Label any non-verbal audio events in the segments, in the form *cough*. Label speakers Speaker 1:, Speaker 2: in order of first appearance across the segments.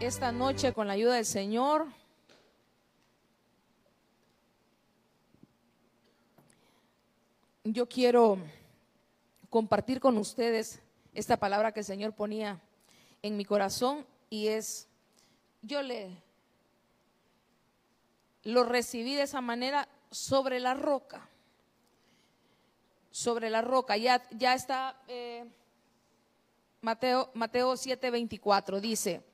Speaker 1: esta noche con la ayuda del Señor. Yo quiero compartir con ustedes esta palabra que el Señor ponía en mi corazón y es, yo le lo recibí de esa manera sobre la roca. Sobre la roca. Ya, ya está eh, Mateo, Mateo 7:24. Dice,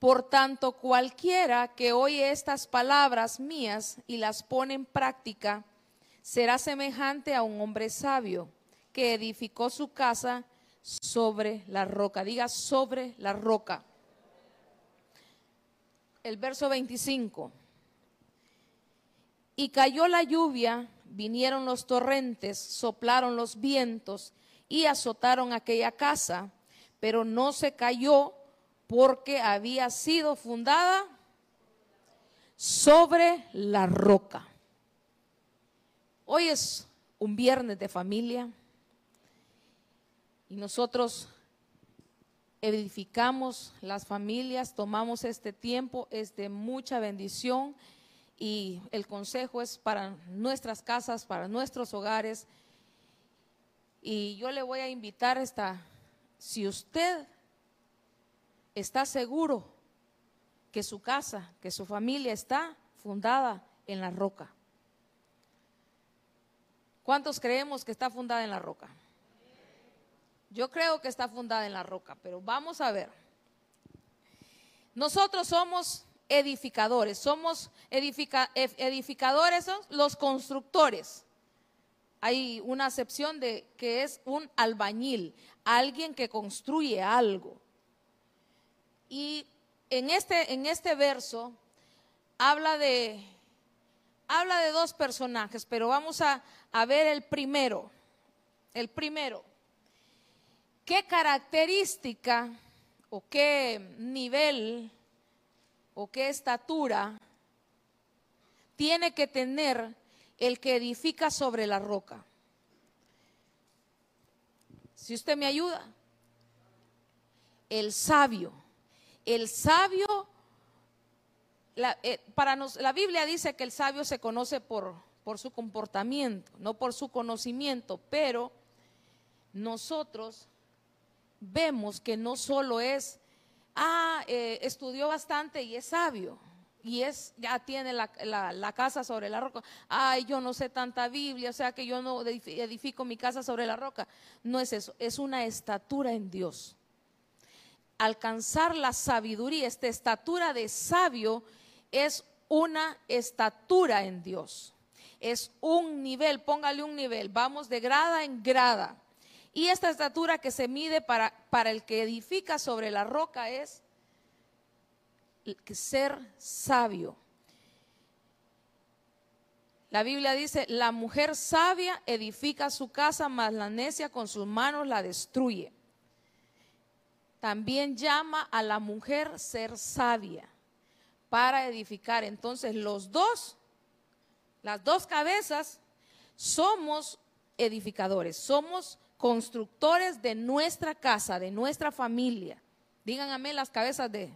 Speaker 1: por tanto, cualquiera que oye estas palabras mías y las pone en práctica, será semejante a un hombre sabio que edificó su casa sobre la roca. Diga sobre la roca. El verso 25. Y cayó la lluvia, vinieron los torrentes, soplaron los vientos y azotaron aquella casa, pero no se cayó porque había sido fundada sobre la roca. Hoy es un viernes de familia y nosotros edificamos las familias, tomamos este tiempo, es de mucha bendición y el consejo es para nuestras casas, para nuestros hogares. Y yo le voy a invitar esta, si usted está seguro que su casa, que su familia está fundada en la roca. ¿Cuántos creemos que está fundada en la roca? Yo creo que está fundada en la roca, pero vamos a ver. Nosotros somos edificadores, somos edificadores, los constructores. Hay una acepción de que es un albañil, alguien que construye algo. Y en este, en este verso habla de, habla de dos personajes, pero vamos a, a ver el primero. El primero. ¿Qué característica o qué nivel o qué estatura tiene que tener el que edifica sobre la roca. Si usted me ayuda, el sabio, el sabio, la, eh, para nos, la Biblia dice que el sabio se conoce por, su comportamiento, no por su conocimiento, pero nosotros vemos que no solo es ah, eh, estudió bastante y es sabio. Y es, ya tiene la, la, casa sobre la roca. Ay, yo no sé tanta Biblia, o sea que yo no edifico mi casa sobre la roca. No es eso, es una estatura en Dios. Alcanzar la sabiduría, esta estatura de sabio es una estatura en Dios. Es un nivel, póngale un nivel, vamos de grada en grada. Y esta estatura que se mide para, para el que edifica sobre la roca es ser sabio. La Biblia dice, la mujer sabia edifica su casa, mas la necia con sus manos la destruye. También llama a la mujer ser sabia para edificar. Entonces los dos, las dos cabezas, somos edificadores, somos constructores de nuestra casa, de nuestra familia. Digan amén las cabezas de,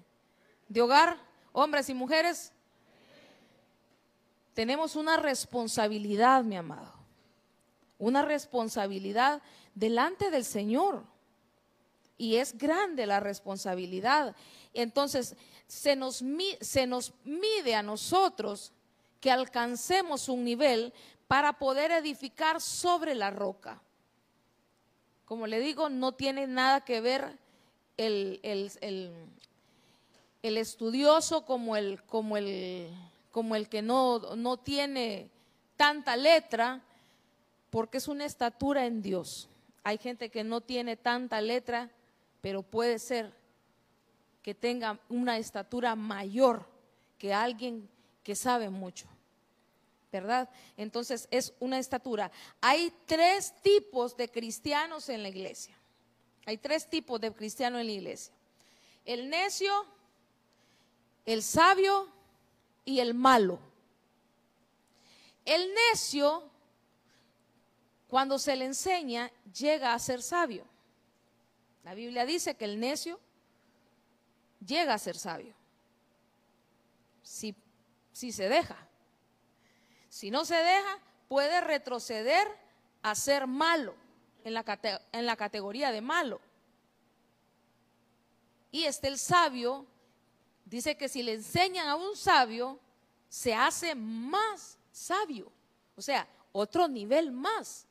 Speaker 1: de hogar, hombres y mujeres. Tenemos una responsabilidad, mi amado. Una responsabilidad delante del Señor. Y es grande la responsabilidad. Entonces, se nos, se nos mide a nosotros que alcancemos un nivel para poder edificar sobre la roca. Como le digo, no tiene nada que ver el, estudioso como el, como el, como el que no, no tiene tanta letra, porque es una estatura en Dios. Hay gente que no tiene tanta letra, pero puede ser que tenga una estatura mayor que alguien que sabe mucho. ¿verdad? Entonces es una estatura. Hay tres tipos de cristianos en la iglesia. Hay tres tipos de cristianos en la iglesia. El necio, el sabio y el malo. El necio, cuando se le enseña, llega a ser sabio. La Biblia dice que el necio llega a ser sabio. Si, si se deja. Si no se deja, puede retroceder a ser malo, en la, en la categoría de malo. Y este el sabio, dice que si le enseñan a un sabio, se hace más sabio. O sea, otro nivel más.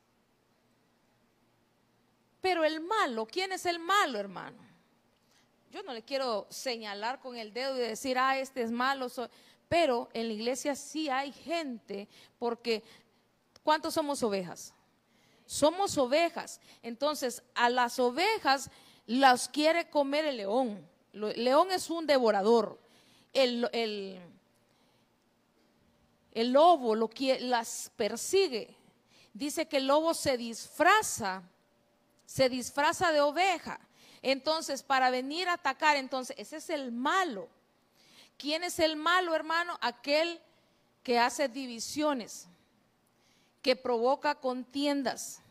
Speaker 1: Pero el malo, ¿quién es el malo, hermano? Yo no le quiero señalar con el dedo y decir, ah, este es malo. Pero en la iglesia sí hay gente, porque ¿cuántos somos ovejas? Somos ovejas. Entonces, a las ovejas las quiere comer el león. El león es un devorador. El, el lobo lo las persigue. Dice que el lobo se disfraza se disfraza de oveja. Entonces, para venir a atacar, entonces, ese es el malo. ¿Quién es el malo, hermano? Aquel que hace divisiones, que provoca contiendas.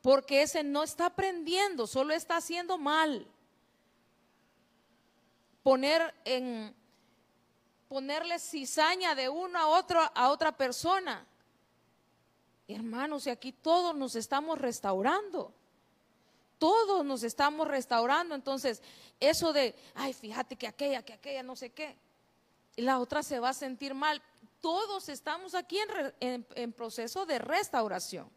Speaker 1: Porque ese no está aprendiendo, solo está haciendo mal. Poner en ponerle cizaña de uno a otro a otra persona. Hermanos, y aquí todos nos estamos restaurando. Todos nos estamos restaurando. Entonces, eso de, ay, fíjate que aquella, que aquella, no sé qué. Y la otra se va a sentir mal. Todos estamos aquí en, proceso de restauración.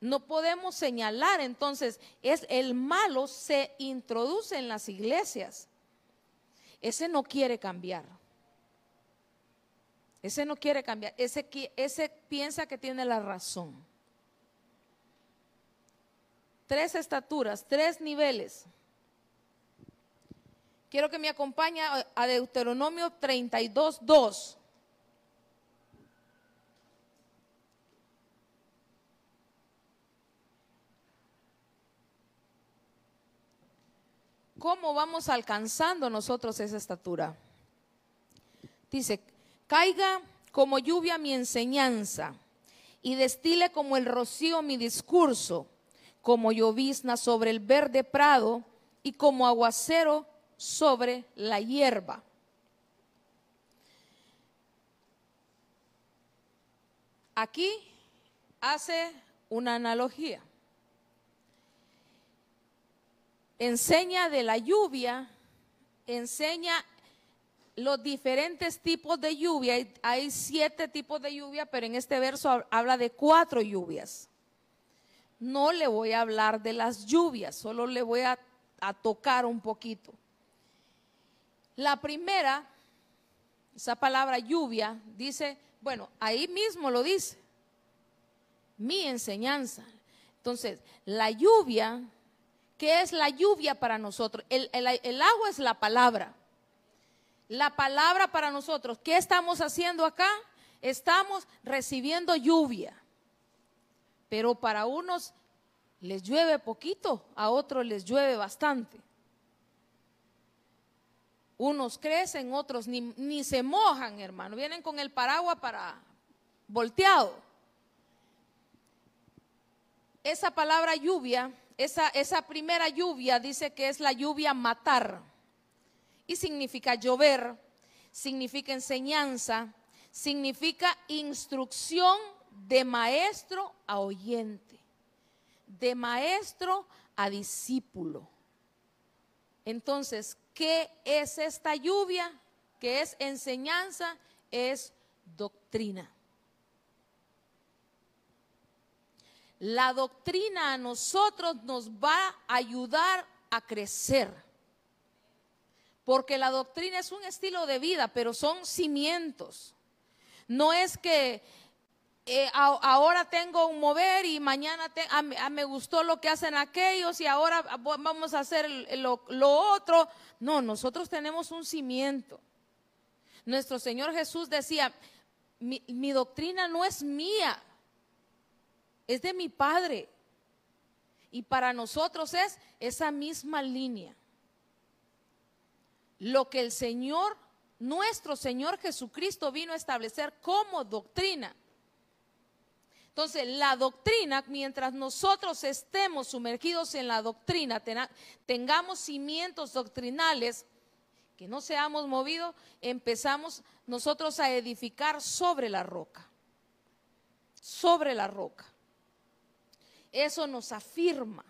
Speaker 1: No podemos señalar, entonces, es el malo se introduce en las iglesias. Ese no quiere cambiar. Ese no quiere cambiar, ese, piensa que tiene la razón. Tres estaturas, tres niveles. Quiero que me acompañe a Deuteronomio 32, 2. ¿Cómo vamos alcanzando nosotros esa estatura? Dice, Caiga como lluvia mi enseñanza y destile como el rocío mi discurso, como llovizna sobre el verde prado y como aguacero sobre la hierba. Aquí hace una analogía. Enseña de la lluvia, enseña los diferentes tipos de lluvia. Hay siete tipos de lluvia, pero en este verso habla de cuatro lluvias. No le voy a hablar de las lluvias, solo le voy a, tocar un poquito. La primera, esa palabra lluvia, dice, bueno, ahí mismo lo dice, mi enseñanza. Entonces, la lluvia, ¿qué es la lluvia para nosotros? el agua es la palabra la palabra para nosotros. ¿Qué estamos haciendo acá? Estamos recibiendo lluvia. Pero para unos les llueve poquito, a otros les llueve bastante. Unos crecen, otros ni, se mojan, hermano. Vienen con el paraguas para volteado. Esa palabra lluvia, esa, esa primera lluvia dice que es la lluvia matar y significa llover, significa enseñanza, significa instrucción de maestro a oyente, de maestro a discípulo. Entonces, ¿qué es esta lluvia? ¿Qué es enseñanza? Es doctrina. La doctrina a nosotros nos va a ayudar a crecer porque la doctrina es un estilo de vida, pero son cimientos. No es que eh, ahora tengo un mover y mañana me gustó lo que hacen aquellos y ahora vamos a hacer lo, otro. No, nosotros tenemos un cimiento. Nuestro Señor Jesús decía, mi doctrina no es mía, es de mi Padre. Y para nosotros es esa misma línea lo que el Señor, nuestro Señor Jesucristo vino a establecer como doctrina. Entonces, la doctrina, mientras nosotros estemos sumergidos en la doctrina, tengamos cimientos doctrinales, que no seamos movidos, empezamos nosotros a edificar sobre la roca. Sobre la roca. Eso nos afirma.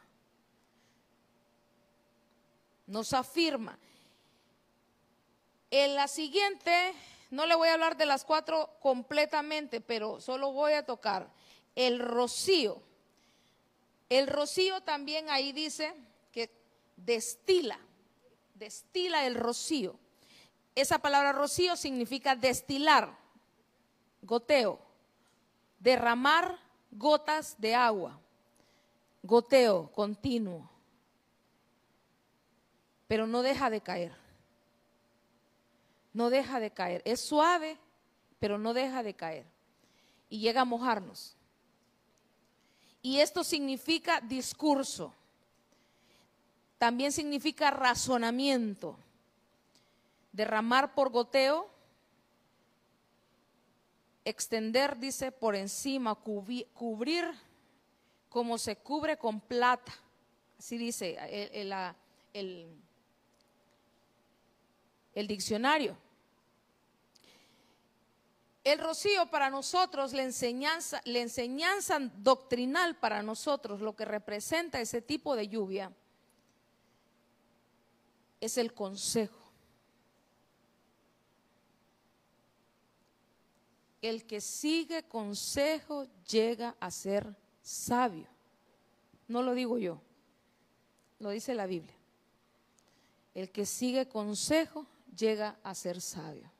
Speaker 1: Nos afirma. En la siguiente, no le voy a hablar de las cuatro completamente, pero solo voy a tocar el rocío. El rocío también ahí dice que destila, destila el rocío. Esa palabra rocío significa destilar, goteo, derramar gotas de agua, goteo continuo, pero no deja de caer, no deja de caer, es suave, pero no deja de caer y llega a mojarnos. Y esto significa discurso. También significa razonamiento. Derramar por goteo. Extender, dice, por encima, cubrir, como se cubre con plata. Así dice el, el, diccionario. El rocío para nosotros, la enseñanza doctrinal para nosotros, lo que representa ese tipo de lluvia, es el consejo. El que sigue consejo llega a ser sabio. No lo digo yo, lo dice la Biblia. El que sigue consejo llega a ser sabio.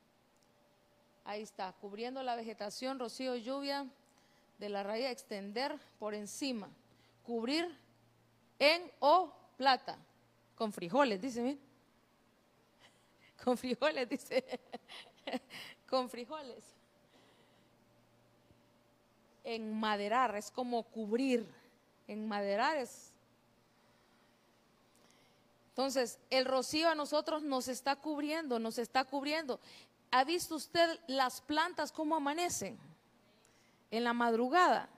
Speaker 1: Ahí está, cubriendo la vegetación, rocío, lluvia de la raíz, extender por encima, cubrir en o plata, con frijoles, dice, *laughs* con frijoles, dice, *laughs* con frijoles. Enmaderar es como cubrir, enmaderar es entonces, el rocío a nosotros nos está cubriendo, nos está cubriendo. ¿Ha visto usted las plantas cómo amanecen? En la madrugada,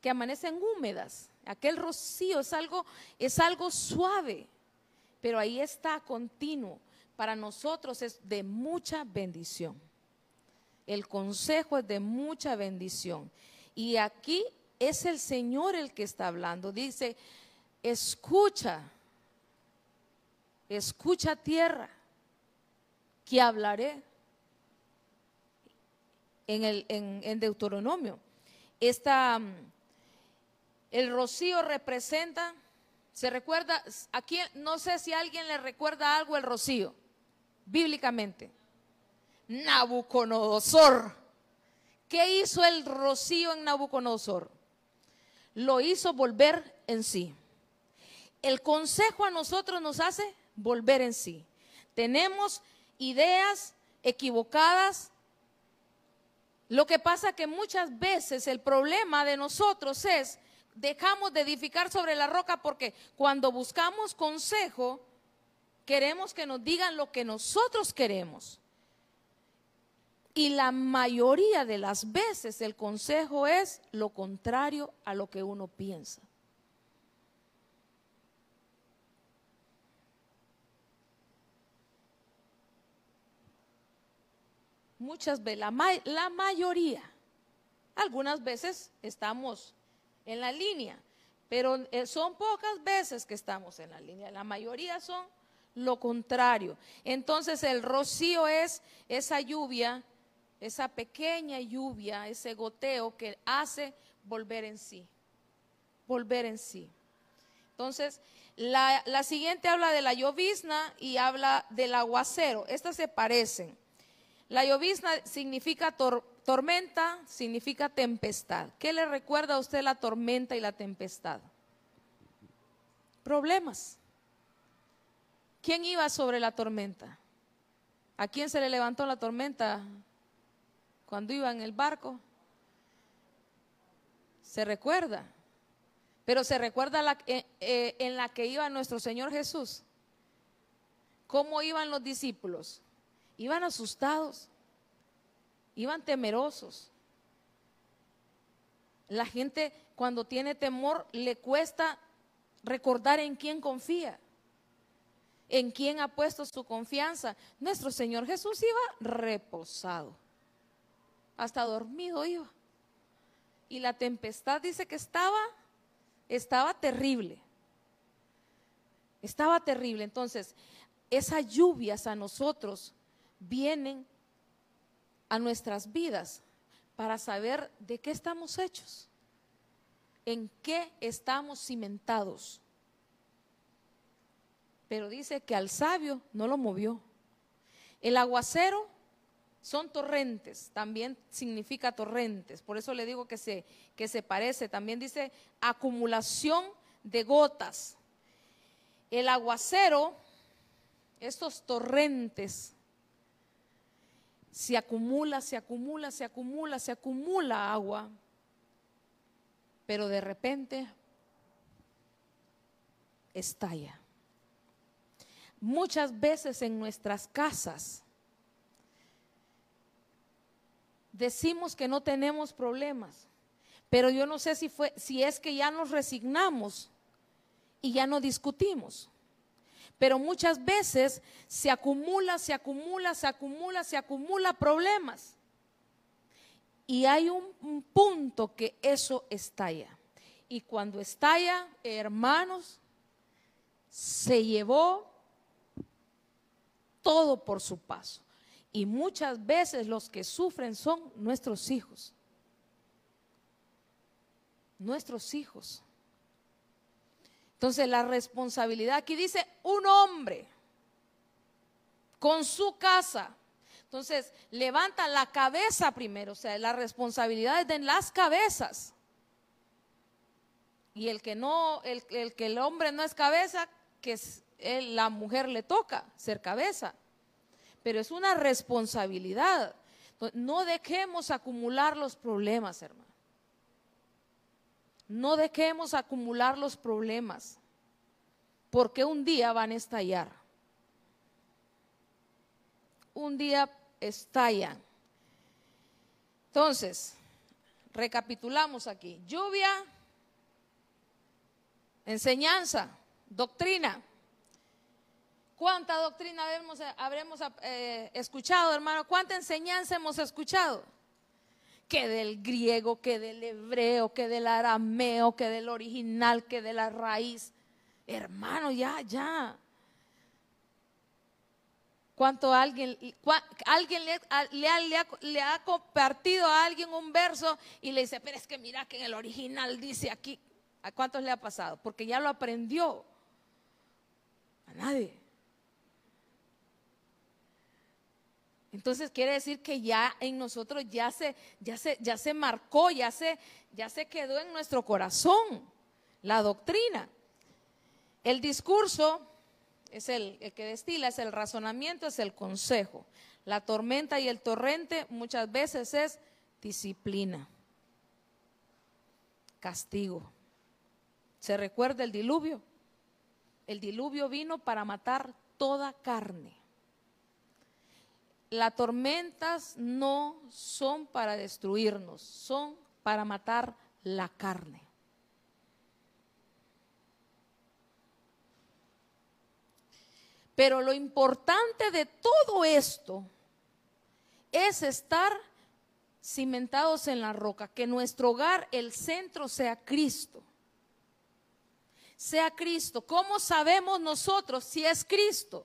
Speaker 1: que amanecen húmedas. Aquel rocío es algo, es algo suave, pero ahí está continuo. Para nosotros es de mucha bendición. El consejo es de mucha bendición. Y aquí es el Señor el que está hablando. Dice, escucha, escucha tierra, que hablaré en, el, en, Deuteronomio. Esta, mm, el rocío representa, se recuerda, aquí no sé si alguien le recuerda algo el rocío, bíblicamente. Nabucodonosor. ¿Qué hizo el rocío en Nabucodonosor? Lo hizo volver en sí. El consejo a nosotros nos hace volver en sí. Tenemos ideas equivocadas, lo que pasa que muchas veces el problema de nosotros es dejamos de edificar sobre la roca porque cuando buscamos consejo queremos que nos digan lo que nosotros queremos. Y la mayoría de las veces el consejo es lo contrario a lo que uno piensa. Muchas veces, la, mayoría, algunas veces estamos en la línea, pero eh, son pocas veces que estamos en la línea, la mayoría son lo contrario. Entonces el rocío es esa lluvia, esa pequeña lluvia, ese goteo que hace volver en sí, volver en sí. Entonces, la, la siguiente habla de la llovizna y habla del aguacero. Estas se parecen. La llovizna significa tormenta, significa tempestad. ¿Qué le recuerda a usted la tormenta y la tempestad? Problemas. ¿Quién iba sobre la tormenta? ¿A quién se le levantó la tormenta cuando iba en el barco? Se recuerda. Pero se recuerda eh, eh, en la que iba nuestro Señor Jesús. ¿Cómo iban los discípulos? Iban asustados, iban temerosos. La gente cuando tiene temor le cuesta recordar en quién confía, en quién ha puesto su confianza. Nuestro Señor Jesús iba reposado, hasta dormido iba. Y la tempestad dice que estaba, estaba terrible. Estaba terrible. Entonces, esas lluvias a nosotros vienen a nuestras vidas para saber de qué estamos hechos, en qué estamos cimentados. Pero dice que al sabio no lo movió. El aguacero son torrentes, también significa torrentes, por eso le digo que se, que se parece, también dice acumulación de gotas. El aguacero, estos torrentes, se acumula, se acumula, se acumula, se acumula agua, pero de repente estalla. Muchas veces en nuestras casas decimos que no tenemos problemas, pero yo no sé si fue si es que ya nos resignamos y ya no discutimos. Pero muchas veces se acumula, se acumula, se acumula, se acumula problemas. Y hay un, un punto que eso estalla. Y cuando estalla, hermanos, se llevó todo por su paso. Y muchas veces los que sufren son nuestros hijos. Nuestros hijos. Entonces la responsabilidad aquí dice un hombre con su casa. Entonces levanta la cabeza primero, o sea, la responsabilidad es de las cabezas. Y el que no, el, que el hombre no es cabeza, que la mujer le toca ser cabeza. Pero es una responsabilidad. No dejemos acumular los problemas, hermano. No dejemos acumular los problemas, porque un día van a estallar. Un día estallan. Entonces, recapitulamos aquí. Lluvia, enseñanza, doctrina. ¿Cuánta doctrina habremos, eh, escuchado, hermano? ¿Cuánta enseñanza hemos escuchado? Que del griego, que del hebreo, que del arameo, que del original, que de la raíz. Hermano, ya, ya. ¿Cuánto alguien, alguien le, ha, compartido a alguien un verso y le dice, pero es que mira que en el original dice aquí, ¿a cuántos le ha pasado? Porque ya lo aprendió. A nadie. Entonces quiere decir que ya en nosotros ya se, ya se, ya se marcó, ya se, ya se quedó en nuestro corazón la doctrina. El discurso es el, el, que destila, es el razonamiento, es el consejo. La tormenta y el torrente muchas veces es disciplina, castigo. ¿Se recuerda el diluvio? El diluvio vino para matar toda carne. Las tormentas no son para destruirnos, son para matar la carne. Pero lo importante de todo esto es estar cimentados en la roca, que nuestro hogar, el centro sea Cristo. Sea Cristo. ¿Cómo sabemos nosotros si es Cristo?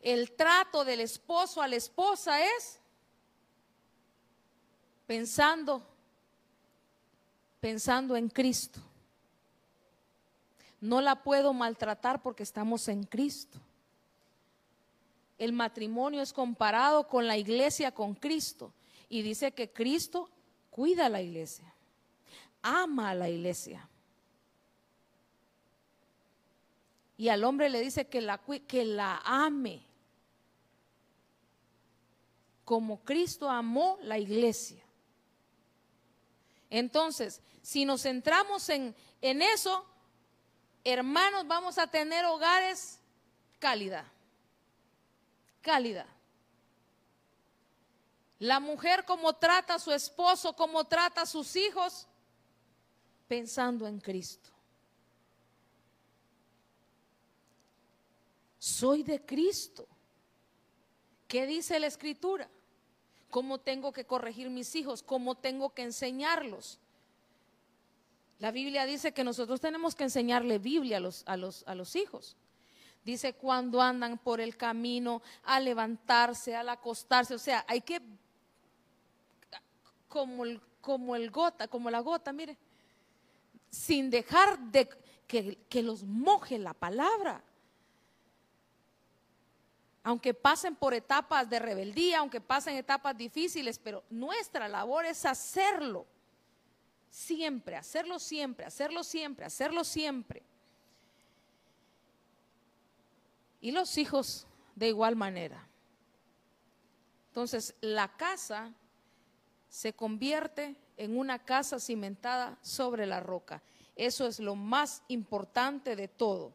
Speaker 1: El trato del esposo a la esposa es pensando, pensando en Cristo. No la puedo maltratar porque estamos en Cristo. El matrimonio es comparado con la iglesia, con Cristo. Y dice que Cristo cuida a la iglesia, ama a la iglesia. Y al hombre le dice que la, que la ame como Cristo amó la iglesia. Entonces, si nos centramos en, en eso, hermanos, vamos a tener hogares cálida, cálida. La mujer cómo trata a su esposo, cómo trata a sus hijos, pensando en Cristo. Soy de Cristo. ¿Qué dice la escritura? ¿Cómo tengo que corregir mis hijos? ¿Cómo tengo que enseñarlos? La Biblia dice que nosotros tenemos que enseñarle Biblia a los, a los, a los hijos. Dice cuando andan por el camino, a levantarse, al acostarse. O sea, hay que, como el, como el gota, como la gota, mire, sin dejar de que, que los moje la palabra. Aunque pasen por etapas de rebeldía, aunque pasen etapas difíciles, pero nuestra labor es hacerlo siempre, hacerlo siempre, hacerlo siempre, hacerlo siempre. Y los hijos de igual manera. Entonces, la casa se convierte en una casa cimentada sobre la roca. Eso es lo más importante de todo.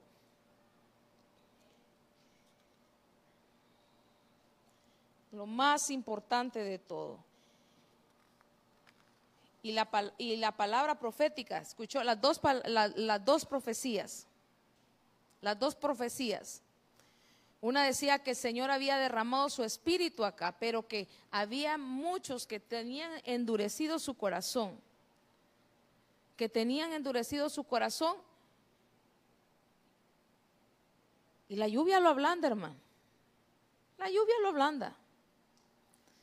Speaker 1: Lo más importante de todo y la, y la palabra profética, escuchó las dos, las dos profecías, las dos profecías. Una decía que el Señor había derramado su espíritu acá, pero que había muchos que tenían endurecido su corazón, que tenían endurecido su corazón. Y la lluvia lo ablanda, hermano. La lluvia lo ablanda.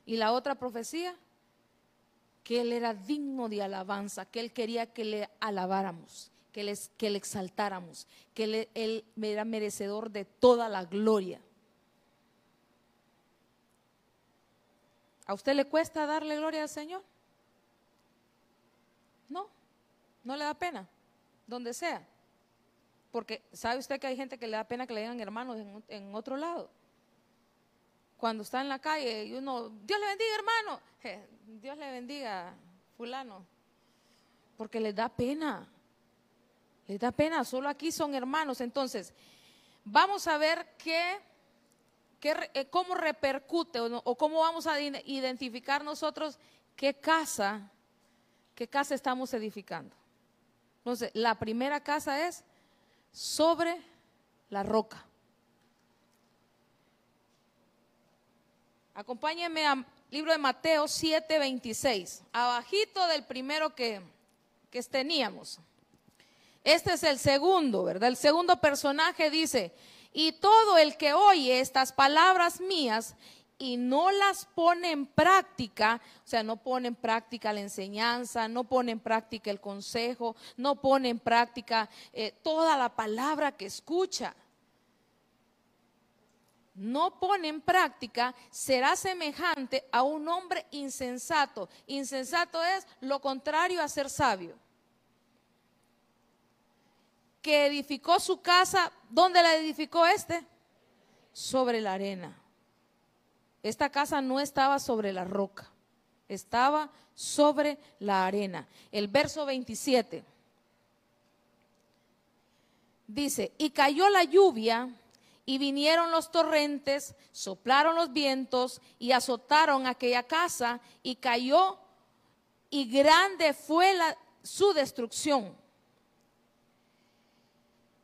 Speaker 1: Y la otra profecía, que Él era digno de alabanza, que Él quería que le alabáramos, que, le, que le exaltáramos, que él, él era merecedor de toda la gloria. ¿A usted le cuesta darle gloria al Señor? No, no le da pena, donde sea. Porque sabe usted que hay gente que le da pena que le digan hermanos en, en otro lado cuando está en la calle y uno, Dios le bendiga hermano, Dios le bendiga fulano, porque les da pena, les da pena, solo aquí son hermanos. Entonces, vamos a ver qué, qué eh, cómo repercute o, o cómo vamos a identificar nosotros qué casa, qué casa estamos edificando. Entonces, la primera casa es sobre la roca. Acompáñenme al libro de Mateo 7, 26, abajito del primero que, que teníamos. Este es el segundo, ¿verdad? El segundo personaje dice, y todo el que oye estas palabras mías y no las pone en práctica, o sea, no pone en práctica la enseñanza, no pone en práctica el consejo, no pone en práctica eh, toda la palabra que escucha no pone en práctica, será semejante a un hombre insensato. Insensato es lo contrario a ser sabio. Que edificó su casa, ¿dónde la edificó este? Sobre la arena. Esta casa no estaba sobre la roca, estaba sobre la arena. El verso 27 dice, y cayó la lluvia y vinieron los torrentes, soplaron los vientos y azotaron aquella casa y cayó y grande fue la, su destrucción.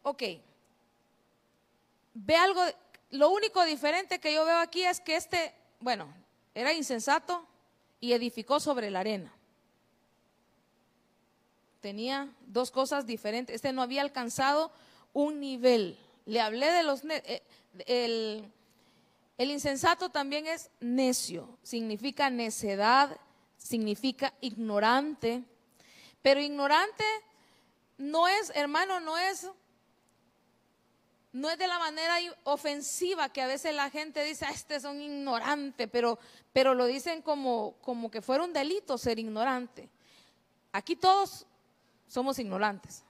Speaker 1: Ok, ve algo, lo único diferente que yo veo aquí es que este, bueno, era insensato y edificó sobre la arena. Tenía dos cosas diferentes. Este no había alcanzado un nivel le hablé de los... Eh, el, el insensato también es necio, significa necedad, significa ignorante, pero ignorante no es, hermano, no es no es de la manera ofensiva que a veces la gente dice, ah, este es un ignorante, pero, pero lo dicen como, como que fuera un delito ser ignorante. Aquí todos somos ignorantes.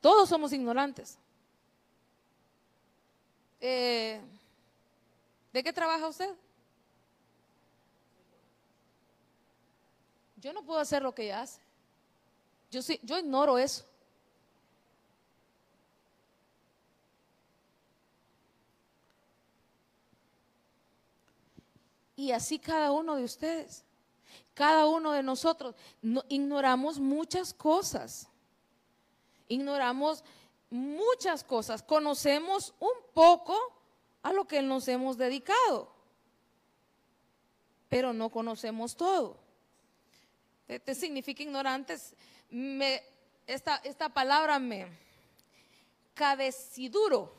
Speaker 1: Todos somos ignorantes. Eh, ¿De qué trabaja usted? Yo no puedo hacer lo que ella hace. Yo, sí, yo ignoro eso. Y así cada uno de ustedes, cada uno de nosotros, ignoramos muchas cosas. Ignoramos muchas cosas. Conocemos un poco a lo que nos hemos dedicado, pero no conocemos todo. Este significa ignorantes. Esta, palabra me cabeciduro.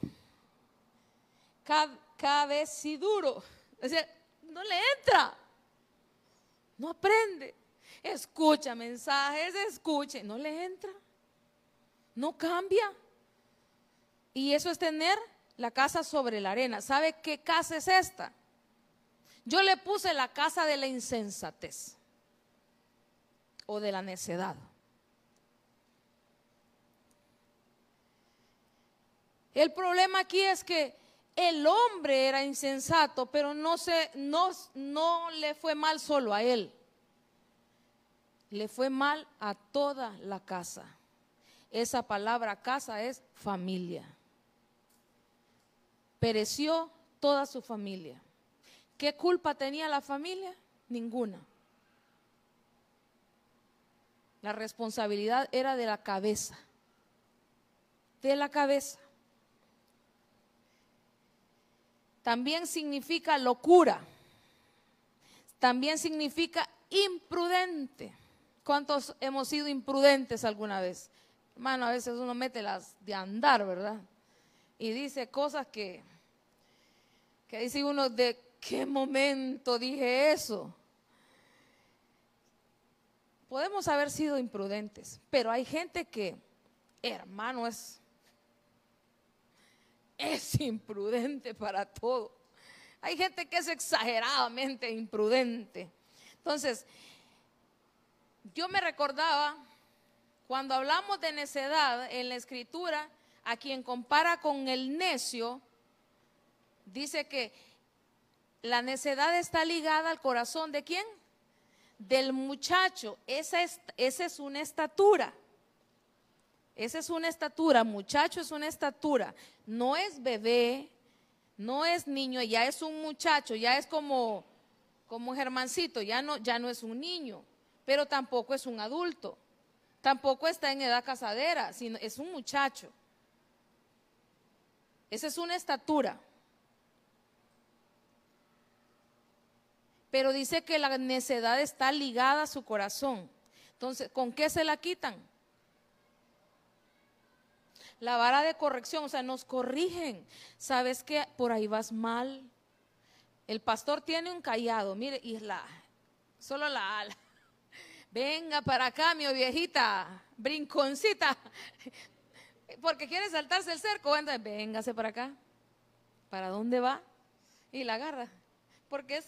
Speaker 1: cabeciduro. O sea, no le entra. No aprende. Escucha mensajes, escuche. No le entra. No cambia. Y eso es tener la casa sobre la arena. ¿Sabe qué casa es esta? Yo le puse la casa de la insensatez o de la necedad. El problema aquí es que el hombre era insensato, pero no, se, no, no le fue mal solo a él. Le fue mal a toda la casa. Esa palabra casa es familia. Pereció toda su familia. ¿Qué culpa tenía la familia? Ninguna. La responsabilidad era de la cabeza. De la cabeza. También significa locura. También significa imprudente. ¿Cuántos hemos sido imprudentes alguna vez? Hermano, a veces uno mete las de andar, ¿verdad? Y dice cosas que, que dice uno, ¿de qué momento dije eso? Podemos haber sido imprudentes, pero hay gente que, hermano, es es imprudente para todo. Hay gente que es exageradamente imprudente. Entonces, yo me recordaba cuando hablamos de necedad en la escritura, a quien compara con el necio, dice que la necedad está ligada al corazón de quién? Del muchacho. Esa es, esa es una estatura. Esa es una estatura, muchacho es una estatura. No es bebé, no es niño, ya es un muchacho, ya es como, como Germancito, ya no, ya no es un niño, pero tampoco es un adulto. Tampoco está en edad casadera, sino es un muchacho. Esa es una estatura. Pero dice que la necedad está ligada a su corazón. Entonces, ¿con qué se la quitan? la vara de corrección, o sea, nos corrigen. ¿Sabes que Por ahí vas mal. El pastor tiene un callado, mire, y la, solo la ala. Venga para acá, mi viejita, brinconcita. Porque quiere saltarse el cerco, entonces véngase para acá. ¿Para dónde va? Y la agarra. Porque es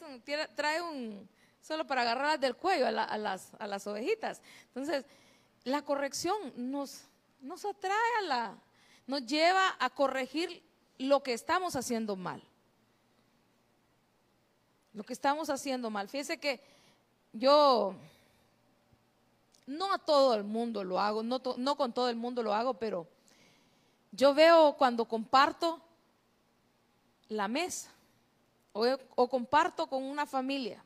Speaker 1: trae un, solo para agarrarlas del cuello a, las, a las ovejitas. Entonces, la corrección nos, nos atrae a la, nos lleva a corregir lo que estamos haciendo mal. Lo que estamos haciendo mal. Fíjese que yo no a todo el mundo lo hago, no, con todo el mundo lo hago, pero yo veo cuando comparto la mesa o, o comparto con una familia.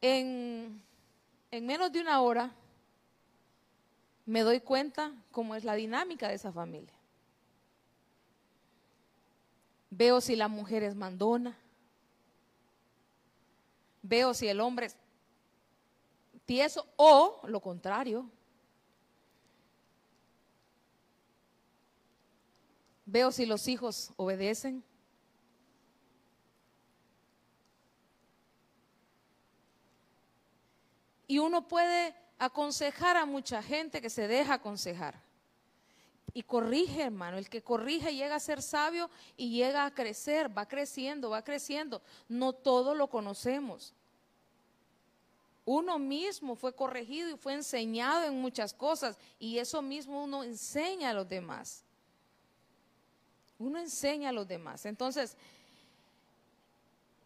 Speaker 1: En, en menos de una hora me doy cuenta cómo es la dinámica de esa familia. Veo si la mujer es mandona. Veo si el hombre es o lo contrario. Veo si los hijos obedecen. Y uno puede aconsejar a mucha gente que se deja aconsejar. Y corrige, hermano. El que corrige llega a ser sabio y llega a crecer, va creciendo, va creciendo. No todo lo conocemos. Uno mismo fue corregido y fue enseñado en muchas cosas y eso mismo uno enseña a los demás. Uno enseña a los demás. Entonces,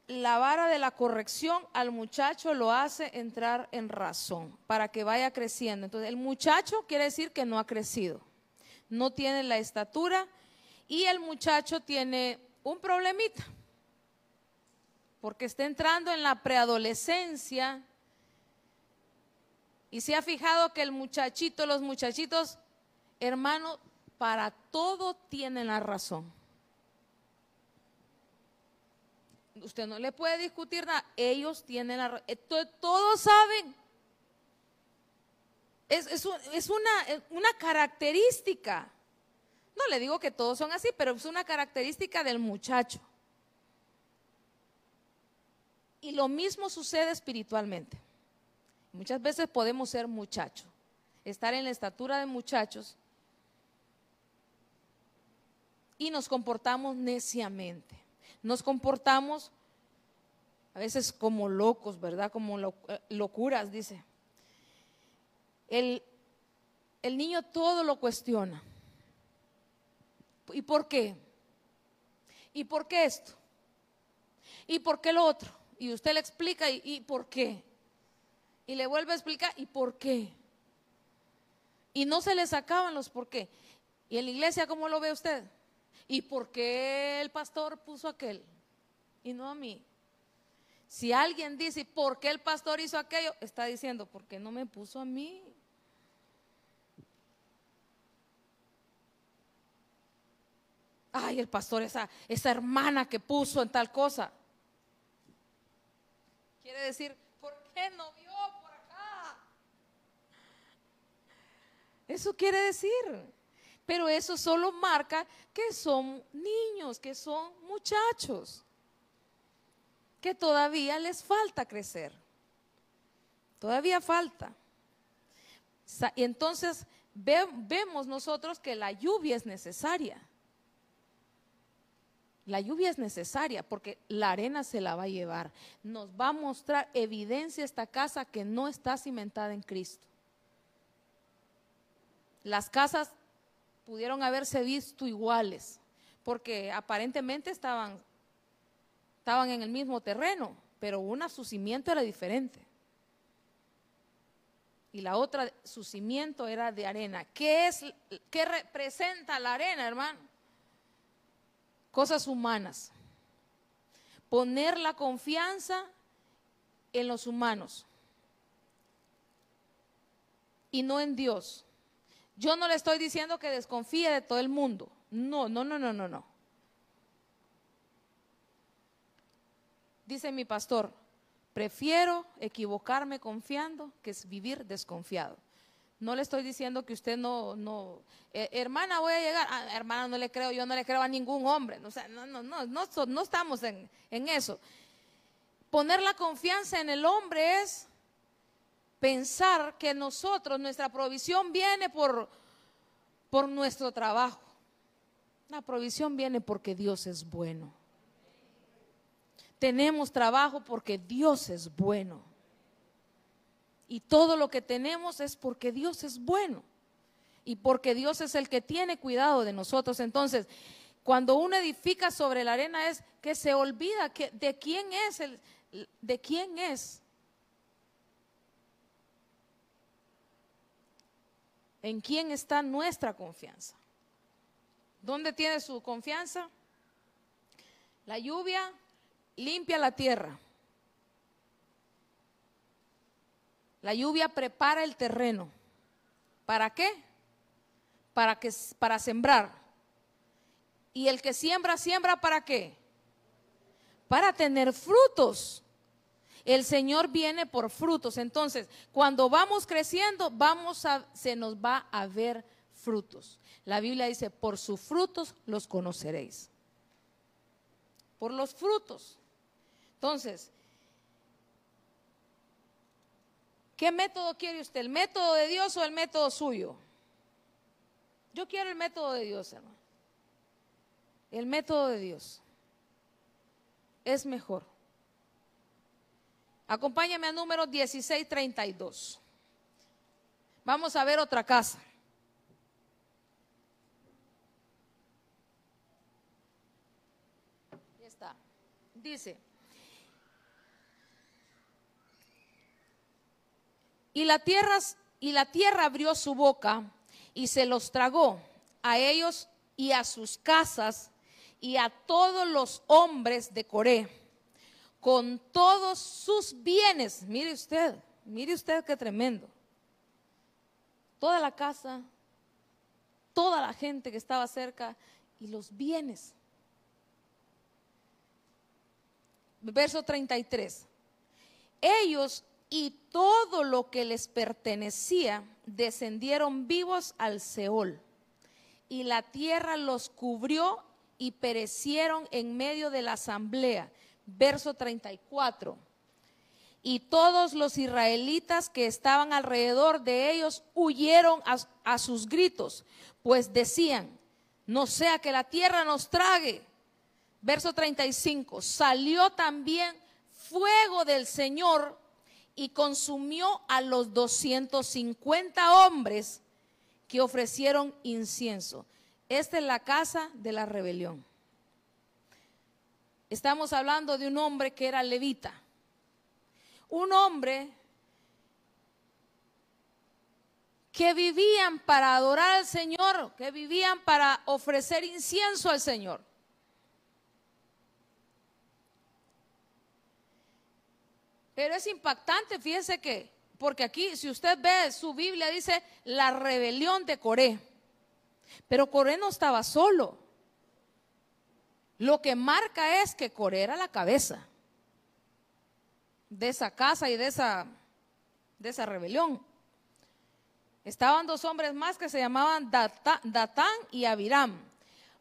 Speaker 1: la vara de la corrección al muchacho lo hace entrar en razón para que vaya creciendo. Entonces, el muchacho quiere decir que no ha crecido, no tiene la estatura y el muchacho tiene un problemita. porque está entrando en la preadolescencia y se ha fijado que el muchachito, los muchachitos, hermano, para todo tienen la razón. Usted no le puede discutir nada, ellos tienen la razón, todos saben. Es, una, una característica. No le digo que todos son así, pero es una característica del muchacho. Y lo mismo sucede espiritualmente. Muchas veces podemos ser muchachos, estar en la estatura de muchachos y nos comportamos neciamente. Nos comportamos a veces como locos, ¿verdad? Como eh, locuras, dice. El, el niño todo lo cuestiona. ¿Y por qué? ¿Y por qué esto? ¿Y por qué lo otro? Y usted le explica y, por qué. Y le vuelve a explicar y por qué. Y no se le sacaban los por qué. ¿Y en la iglesia cómo lo ve usted? ¿Y por qué el pastor puso aquel? Y no a mí. Si alguien dice, ¿por qué el pastor hizo aquello? Está diciendo, ¿por qué no me puso a mí? Ay, el pastor, esa, esa hermana que puso en tal cosa. Quiere decir, ¿por qué no vio por acá? Eso quiere decir. Pero eso solo marca que son niños, que son muchachos, que todavía les falta crecer. Todavía falta. Y entonces vemos nosotros que la lluvia es necesaria. La lluvia es necesaria porque la arena se la va a llevar. Nos va a mostrar evidencia esta casa que no está cimentada en Cristo. Las casas pudieron haberse visto iguales porque aparentemente estaban, estaban en el mismo terreno, pero una su cimiento era diferente. Y la otra, su cimiento era de arena. ¿Qué es, qué representa la arena, hermano? cosas humanas. Poner la confianza en los humanos y no en Dios. Yo no le estoy diciendo que desconfíe de todo el mundo. No, no, no, no, no, no. Dice mi pastor, prefiero equivocarme confiando que vivir desconfiado. No le estoy diciendo que usted no, no, eh, hermana, voy a llegar. Ah, hermana, no le creo, yo no le creo a ningún hombre. O sea, no, no, no, no, estamos en eso. Poner la confianza en el hombre es pensar que nosotros, nuestra provisión viene por, por nuestro trabajo. La provisión viene porque Dios es bueno. Tenemos trabajo porque Dios es bueno. Y todo lo que tenemos es porque Dios es bueno y porque Dios es el que tiene cuidado de nosotros. Entonces, cuando uno edifica sobre la arena es que se olvida que de quién es el de quién es. ¿En quién está nuestra confianza? ¿Dónde tiene su confianza? La lluvia limpia la tierra. La lluvia prepara el terreno. ¿Para qué? Para que para sembrar. Y el que siembra siembra para qué? Para tener frutos. El Señor viene por frutos. Entonces, cuando vamos creciendo, vamos a se nos va a ver frutos. La Biblia dice, "Por sus frutos los conoceréis." Por los frutos. Entonces, ¿Qué método quiere usted? ¿El método de Dios o el método suyo? Yo quiero el método de Dios, hermano. El método de Dios es mejor. Acompáñame a número 1632. Vamos a ver otra casa. Ahí está. Dice, Y la tierra, y la tierra abrió su boca y se los tragó a ellos y a sus casas y a todos los hombres de Coré, con todos sus bienes. Mire usted, mire usted qué tremendo. Toda la casa, toda la gente que estaba cerca y los bienes. Verso 33. Ellos y todo lo que les pertenecía descendieron vivos al Seol. Y la tierra los cubrió y perecieron en medio de la asamblea. Verso 34. Y todos los israelitas que estaban alrededor de ellos huyeron a, a sus gritos, pues decían, no sea que la tierra nos trague. Verso 35, salió también fuego del Señor y consumió a los 250 hombres que ofrecieron incienso. Esta es la casa de la rebelión. Estamos hablando de un hombre que era levita. Un hombre que vivían para adorar al Señor, que vivían para ofrecer incienso al Señor. Pero es impactante, fíjese que, porque aquí, si usted ve su Biblia, dice la rebelión de Coré. Pero Coré no estaba solo. Lo que marca es que Coré era la cabeza de esa casa y de esa, de esa rebelión. Estaban dos hombres más que se llamaban Datán y Abiram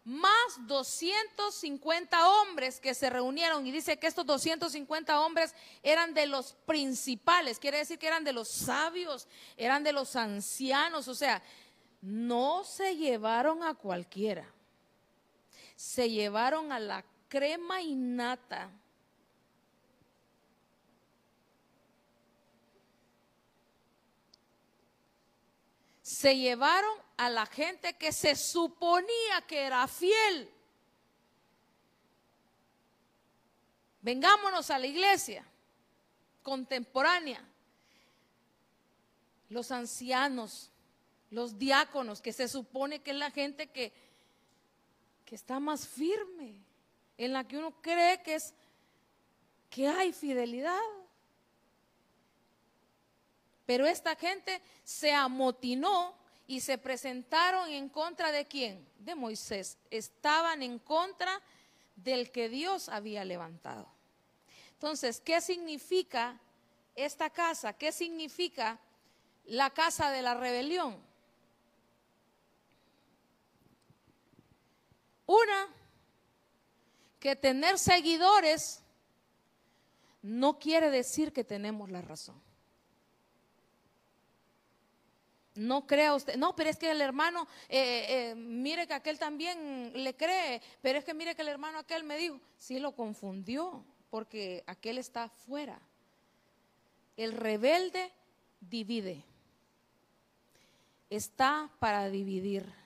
Speaker 1: más 250 hombres que se reunieron y dice que estos 250 hombres eran de los principales, quiere decir que eran de los sabios, eran de los ancianos, o sea, no se llevaron a cualquiera, se llevaron a la crema innata. Se llevaron a la gente que se suponía que era fiel. Vengámonos a la iglesia contemporánea. Los ancianos, los diáconos, que se supone que es la gente que, que está más firme, en la que uno cree que es que hay fidelidad. Pero esta gente se amotinó y se presentaron en contra de quién? De Moisés. Estaban en contra del que Dios había levantado. Entonces, ¿qué significa esta casa? ¿Qué significa la casa de la rebelión? Una, que tener seguidores no quiere decir que tenemos la razón. No crea usted, no, pero es que el hermano, eh, eh, mire que aquel también le cree, pero es que mire que el hermano aquel me dijo, sí lo confundió, porque aquel está fuera. El rebelde divide, está para dividir.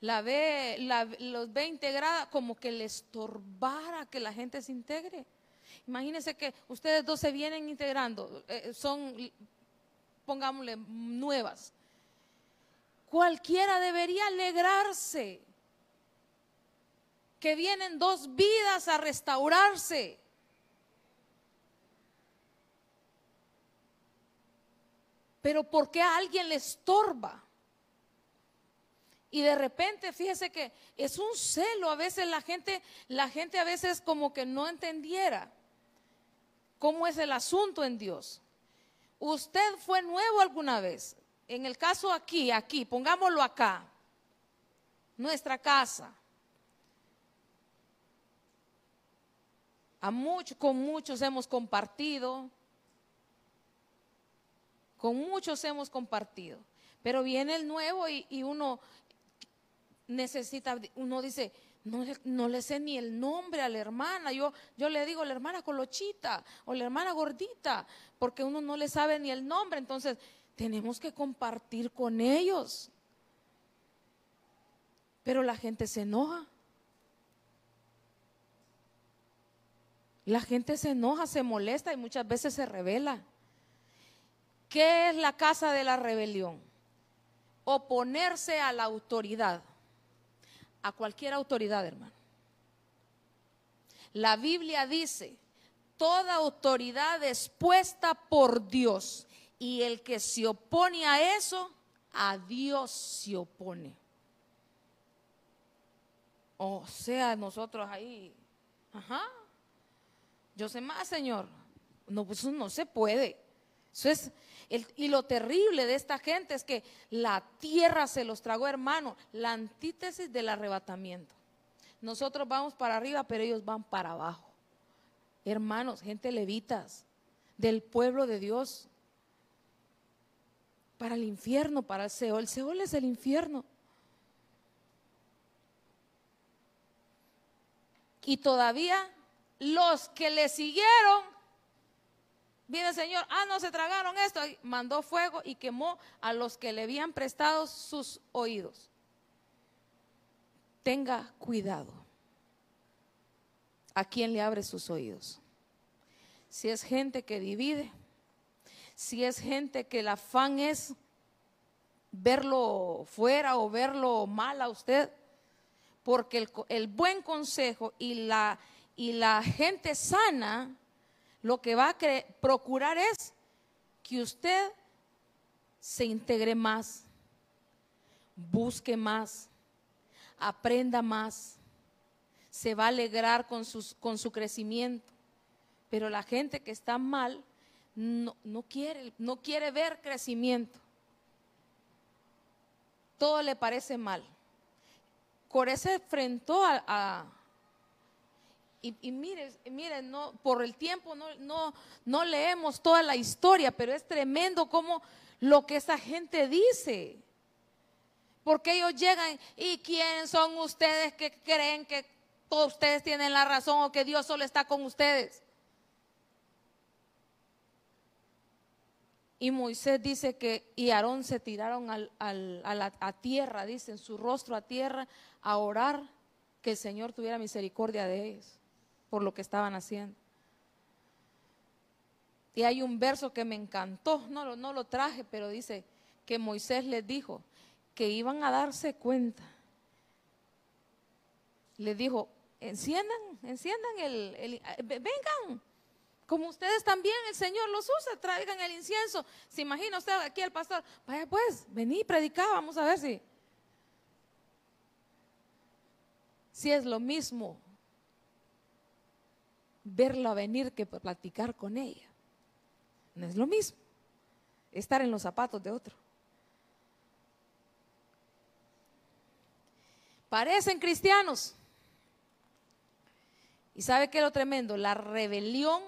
Speaker 1: La ve, los ve integrada como que le estorbara que la gente se integre. Imagínense que ustedes dos se vienen integrando, eh, son pongámosle, nuevas. Cualquiera debería alegrarse que vienen dos vidas a restaurarse. Pero ¿por qué a alguien le estorba? Y de repente, fíjese que es un celo, a veces la gente, la gente a veces como que no entendiera cómo es el asunto en Dios. ¿Usted fue nuevo alguna vez? En el caso aquí, aquí, pongámoslo acá, nuestra casa. A muchos, con muchos hemos compartido, con muchos hemos compartido, pero viene el nuevo y uno necesita, uno dice, no, le sé ni el nombre a la hermana. Yo, yo le digo la hermana colochita o la hermana gordita, porque uno no le sabe ni el nombre. Entonces, tenemos que compartir con ellos. Pero la gente se enoja. La gente se enoja, se molesta y muchas veces se revela. ¿Qué es la casa de la rebelión? Oponerse a la autoridad a cualquier autoridad, hermano. La Biblia dice, toda autoridad es puesta por Dios y el que se opone a eso, a Dios se opone. O sea, nosotros ahí, ajá, yo sé más, Señor. No, pues eso no se puede. Eso es, y lo terrible de esta gente es que la tierra se los tragó, hermano, la antítesis del arrebatamiento. Nosotros vamos para arriba, pero ellos van para abajo. Hermanos, gente levitas, del pueblo de Dios, para el infierno, para el Seol. El Seol es el infierno. Y todavía los que le siguieron, viene el Señor, ah, no se tragaron esto, mandó fuego y quemó a los que le habían prestado sus oídos. Tenga cuidado a quien le abre sus oídos. Si es gente que divide, si es gente que el afán es verlo fuera o verlo mal a usted, porque el, el buen consejo y la, y la gente sana lo que va a procurar es que usted se integre más, busque más, aprenda más, se va a alegrar con, su crecimiento. Pero la gente que está mal no, quiere, no quiere ver crecimiento. Todo le parece mal. Coré se enfrentó a, y, y miren, no, por el tiempo no, no, no leemos toda la historia, pero es tremendo como lo que esa gente dice. Porque ellos llegan y quién son ustedes que creen que todos ustedes tienen la razón o que Dios solo está con ustedes. Y Moisés dice que y Aarón se tiraron al, a tierra, dicen, su rostro a tierra, a orar que el Señor tuviera misericordia de ellos por lo que estaban haciendo. Y hay un verso que me encantó, no, no lo traje, pero dice que Moisés les dijo que iban a darse cuenta. Les dijo, enciendan, enciendan el, el, vengan, como ustedes también, el Señor los usa, traigan el incienso. ¿Se imagina usted aquí el pastor? Vaya pues, vení, predicar, vamos a ver si. Si es lo mismo verla venir que platicar con ella. No es lo mismo estar en los zapatos de otro. Parecen cristianos. ¿Y sabe qué lo tremendo? La rebelión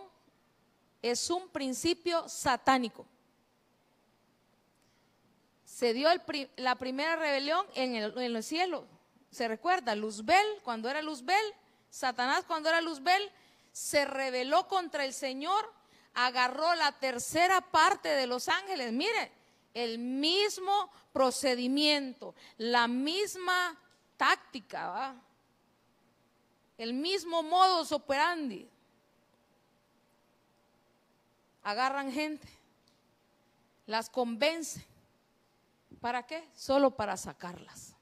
Speaker 1: es un principio satánico. Se dio la primera rebelión en el, en el cielo. ¿Se recuerda? Luzbel, cuando era Luzbel, Satanás cuando era Luzbel, se rebeló contra el Señor, agarró la tercera parte de los ángeles. Mire, el mismo procedimiento, la misma táctica, el mismo modus operandi. Agarran gente, las convencen. ¿Para qué? Solo para sacarlas.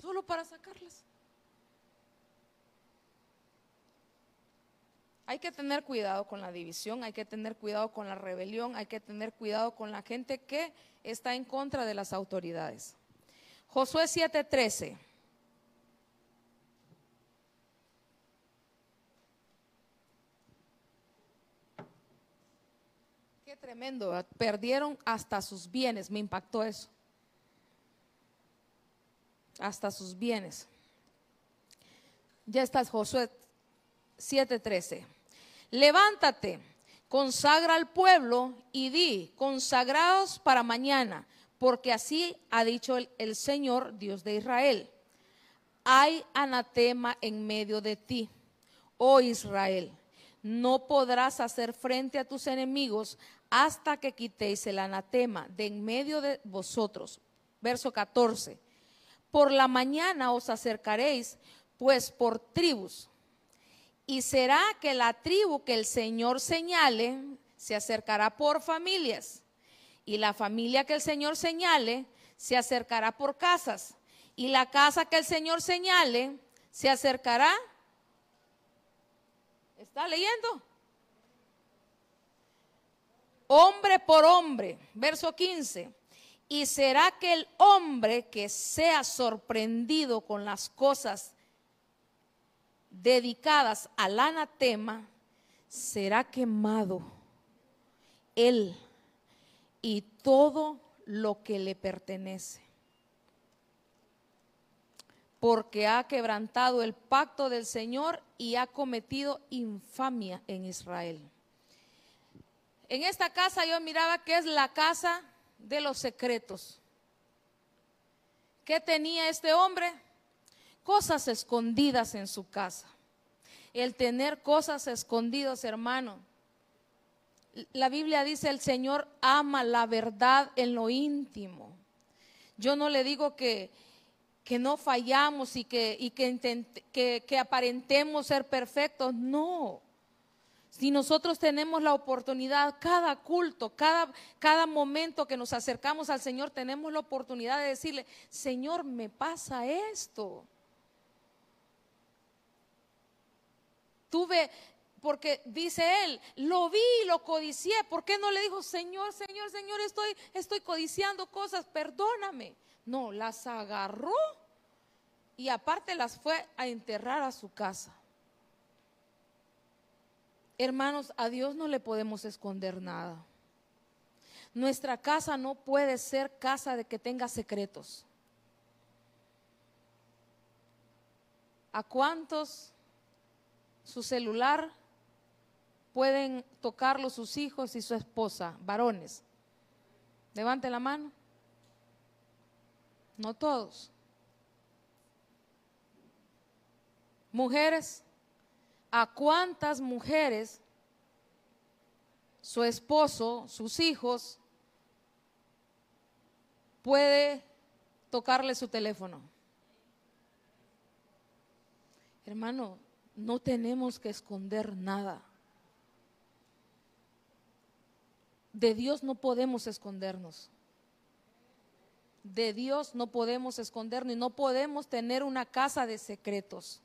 Speaker 1: Solo para sacarlas. Hay que tener cuidado con la división, hay que tener cuidado con la rebelión, hay que tener cuidado con la gente que está en contra de las autoridades. Josué 7:13. Qué tremendo, perdieron hasta sus bienes, me impactó eso. Hasta sus bienes. Ya está Josué 7:13. Levántate, consagra al pueblo y di, consagraos para mañana, porque así ha dicho el, el Señor Dios de Israel. Hay anatema en medio de ti, oh Israel. No podrás hacer frente a tus enemigos hasta que quitéis el anatema de en medio de vosotros. Verso 14. Por la mañana os acercaréis, pues por tribus y será que la tribu que el Señor señale se acercará por familias. Y la familia que el Señor señale se acercará por casas. Y la casa que el Señor señale se acercará ¿Está leyendo? Hombre por hombre, verso 15. Y será que el hombre que sea sorprendido con las cosas dedicadas al anatema será quemado él y todo lo que le pertenece. Porque ha quebrantado el pacto del Señor y ha cometido infamia en Israel. En esta casa yo miraba que es la casa de los secretos. ¿Qué tenía este hombre? Cosas escondidas en su casa. El tener cosas escondidas, hermano. La Biblia dice, el Señor ama la verdad en lo íntimo. Yo no le digo que, que no fallamos y, que, y que, que aparentemos ser perfectos. No. Si nosotros tenemos la oportunidad, cada culto, cada, cada momento que nos acercamos al Señor, tenemos la oportunidad de decirle, Señor, me pasa esto. Tuve, porque dice él, lo vi, lo codicié. ¿Por qué no le dijo, Señor, Señor, Señor, estoy, estoy codiciando cosas, perdóname? No, las agarró y aparte las fue a enterrar a su casa. Hermanos, a Dios no le podemos esconder nada. Nuestra casa no puede ser casa de que tenga secretos. ¿A cuántos su celular pueden tocarlo sus hijos y su esposa, varones? Levante la mano. No todos. Mujeres, a cuántas mujeres su esposo, sus hijos, puede tocarle su teléfono. Hermano, no tenemos que esconder nada. De Dios no podemos escondernos. De Dios no podemos escondernos y no podemos tener una casa de secretos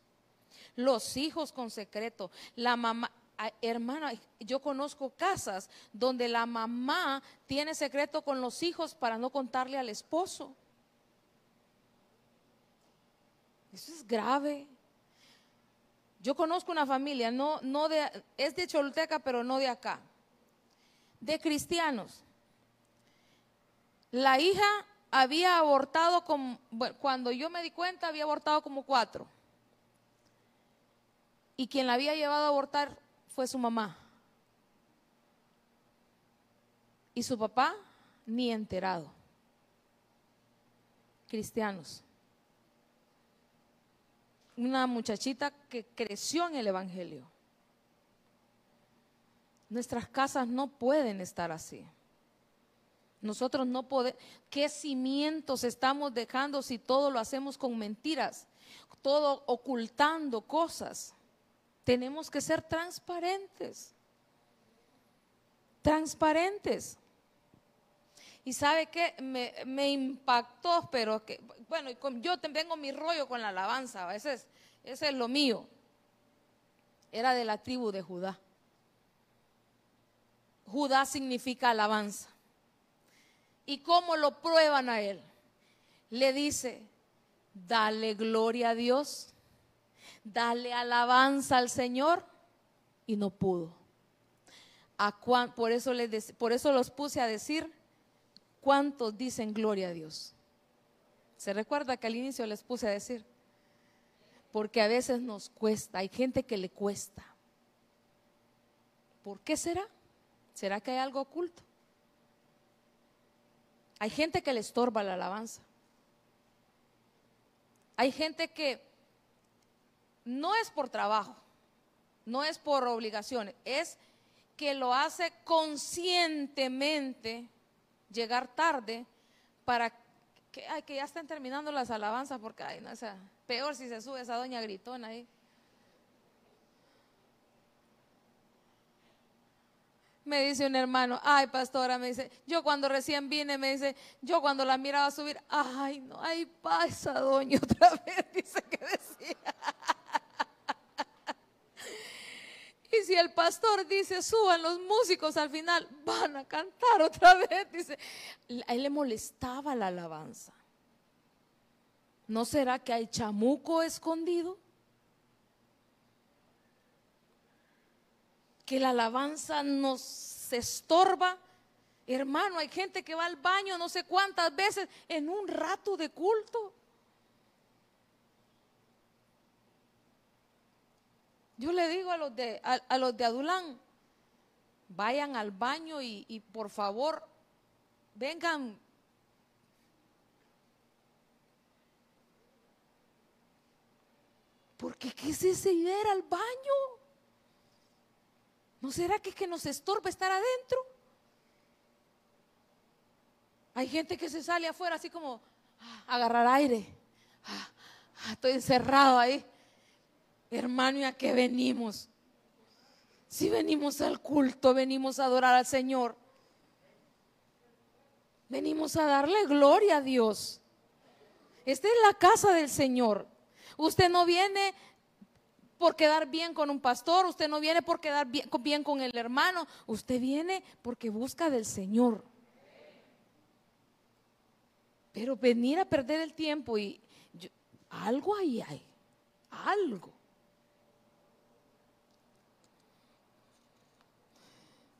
Speaker 1: los hijos con secreto, la mamá, hermana, yo conozco casas donde la mamá tiene secreto con los hijos para no contarle al esposo. Eso es grave. Yo conozco una familia, no, no de, es de Choluteca, pero no de acá, de cristianos. La hija había abortado, como, cuando yo me di cuenta, había abortado como cuatro y quien la había llevado a abortar fue su mamá. Y su papá ni enterado. Cristianos. Una muchachita que creció en el Evangelio. Nuestras casas no pueden estar así. Nosotros no podemos. ¿Qué cimientos estamos dejando si todo lo hacemos con mentiras? Todo ocultando cosas. Tenemos que ser transparentes. Transparentes. Y sabe que me, impactó, pero bueno, yo tengo mi rollo con la alabanza, ese es, ese es lo mío. Era de la tribu de Judá. Judá significa alabanza. ¿Y cómo lo prueban a él? Le dice, dale gloria a Dios dale alabanza al Señor y no pudo. Por, eso les, por eso los puse a decir cuántos dicen gloria a Dios. ¿Se recuerda que al inicio les puse a decir? Porque a veces nos cuesta, hay gente que le cuesta. ¿Por qué será? ¿Será que hay algo oculto? Hay gente que le estorba la alabanza. Hay gente que no es por trabajo, no es por obligaciones, es que lo hace conscientemente llegar tarde para que, que ya estén terminando las alabanzas porque ay, no, sea, peor si se sube esa doña gritona ahí. Me dice un hermano, ay pastora, me dice, yo cuando recién vine, me dice, yo cuando la miraba subir, ay no, ay pasa doña otra vez, *laughs* dice que decía. Y si el pastor dice, suban los músicos al final, van a cantar otra *laughs* vez. Dice, a él le molestaba la alabanza. ¿No será que hay chamuco escondido? Que la alabanza nos estorba. Hermano, hay gente que va al baño no sé cuántas veces en un rato de culto. Yo le digo a los de, a, los de Adulán, vayan al baño y, por favor vengan Porque ¿qué es ese ir al baño? ¿No será que, que nos estorba estar adentro? Hay gente que se sale afuera así como ah, agarrar aire. Ah, ah, estoy encerrado ahí. Hermano, ¿y a qué venimos? Si venimos al culto, venimos a adorar al Señor. Venimos a darle gloria a Dios. Esta es la casa del Señor. Usted no viene por quedar bien con un pastor, usted no viene por quedar bien, con el hermano, usted viene porque busca del Señor. Pero venir a perder el tiempo y algo ahí hay, algo.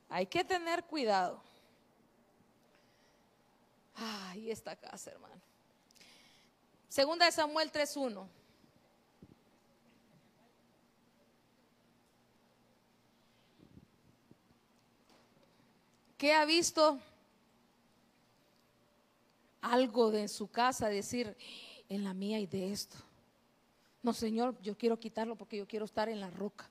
Speaker 1: Hay que tener cuidado. Ay, esta casa, hermano. Segunda de Samuel 3.1. ¿Qué ha visto algo de su casa decir, en la mía y de esto? No, Señor, yo quiero quitarlo porque yo quiero estar en la roca.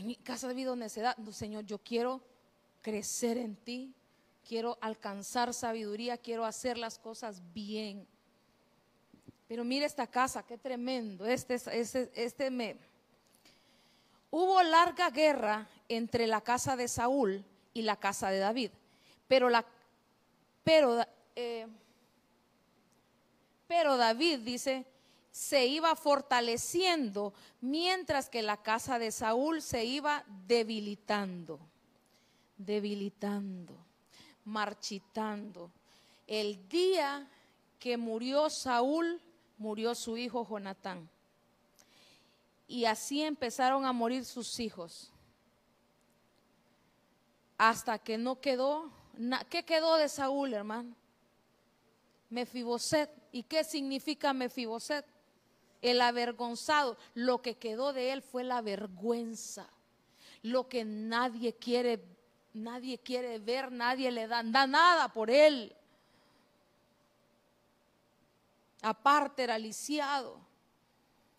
Speaker 1: En mi casa ha habido necedad. No, Señor, yo quiero crecer en ti. Quiero alcanzar sabiduría. Quiero hacer las cosas bien. Pero mire esta casa, qué tremendo. Este, este, este me, Hubo larga guerra entre la casa de Saúl y la casa de David, pero, la, pero, eh, pero David dice, se iba fortaleciendo mientras que la casa de Saúl se iba debilitando, debilitando, marchitando. El día que murió Saúl, murió su hijo Jonatán y así empezaron a morir sus hijos. Hasta que no quedó, ¿qué quedó de Saúl, hermano? Mefiboset. ¿Y qué significa Mefiboset? El avergonzado. Lo que quedó de él fue la vergüenza. Lo que nadie quiere, nadie quiere ver, nadie le da, da nada por él. Aparte era lisiado.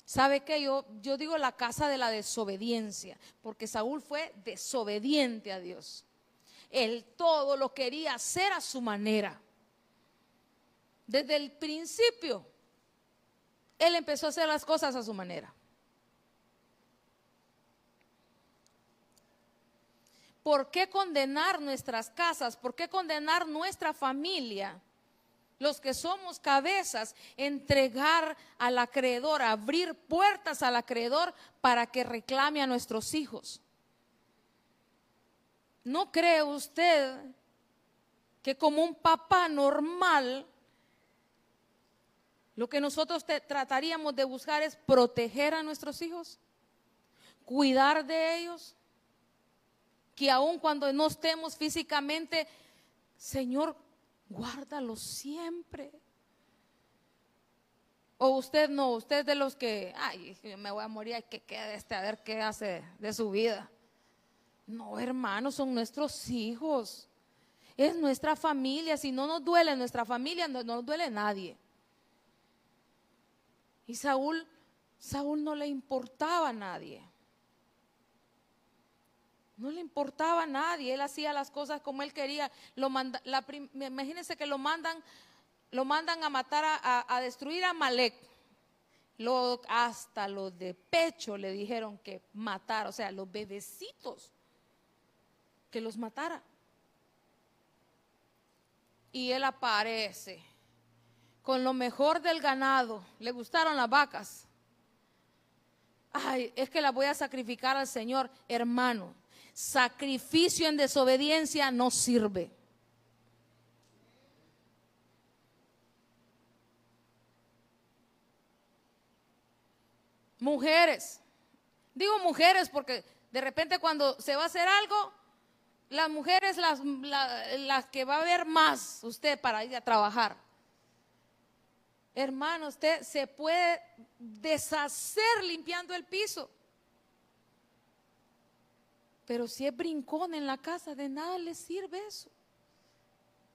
Speaker 1: ¿Sabe qué? Yo, yo digo la casa de la desobediencia, porque Saúl fue desobediente a Dios. Él todo lo quería hacer a su manera. Desde el principio, él empezó a hacer las cosas a su manera. ¿Por qué condenar nuestras casas? ¿Por qué condenar nuestra familia? los que somos cabezas, entregar al acreedor, abrir puertas al acreedor para que reclame a nuestros hijos. ¿No cree usted que como un papá normal, lo que nosotros trataríamos de buscar es proteger a nuestros hijos, cuidar de ellos, que aun cuando no estemos físicamente, Señor, guárdalo siempre. O usted no, usted es de los que, ay, me voy a morir, hay que quede este, a ver qué hace de su vida. No, hermanos, son nuestros hijos. Es nuestra familia. Si no nos duele nuestra familia, no nos duele nadie. Y Saúl, Saúl no le importaba a nadie. No le importaba a nadie, él hacía las cosas como él quería. Lo imagínense que lo mandan, lo mandan a matar, a, destruir a Malek. Lo, hasta los de pecho le dijeron que matara, o sea, los bebecitos, que los matara. Y él aparece con lo mejor del ganado. Le gustaron las vacas. ay, es que la voy a sacrificar al Señor, hermano. Sacrificio en desobediencia no sirve. Mujeres, digo mujeres porque de repente cuando se va a hacer algo, las mujeres las, las que va a ver más usted para ir a trabajar. Hermano, usted se puede deshacer limpiando el piso. Pero si es brincón en la casa, de nada le sirve eso.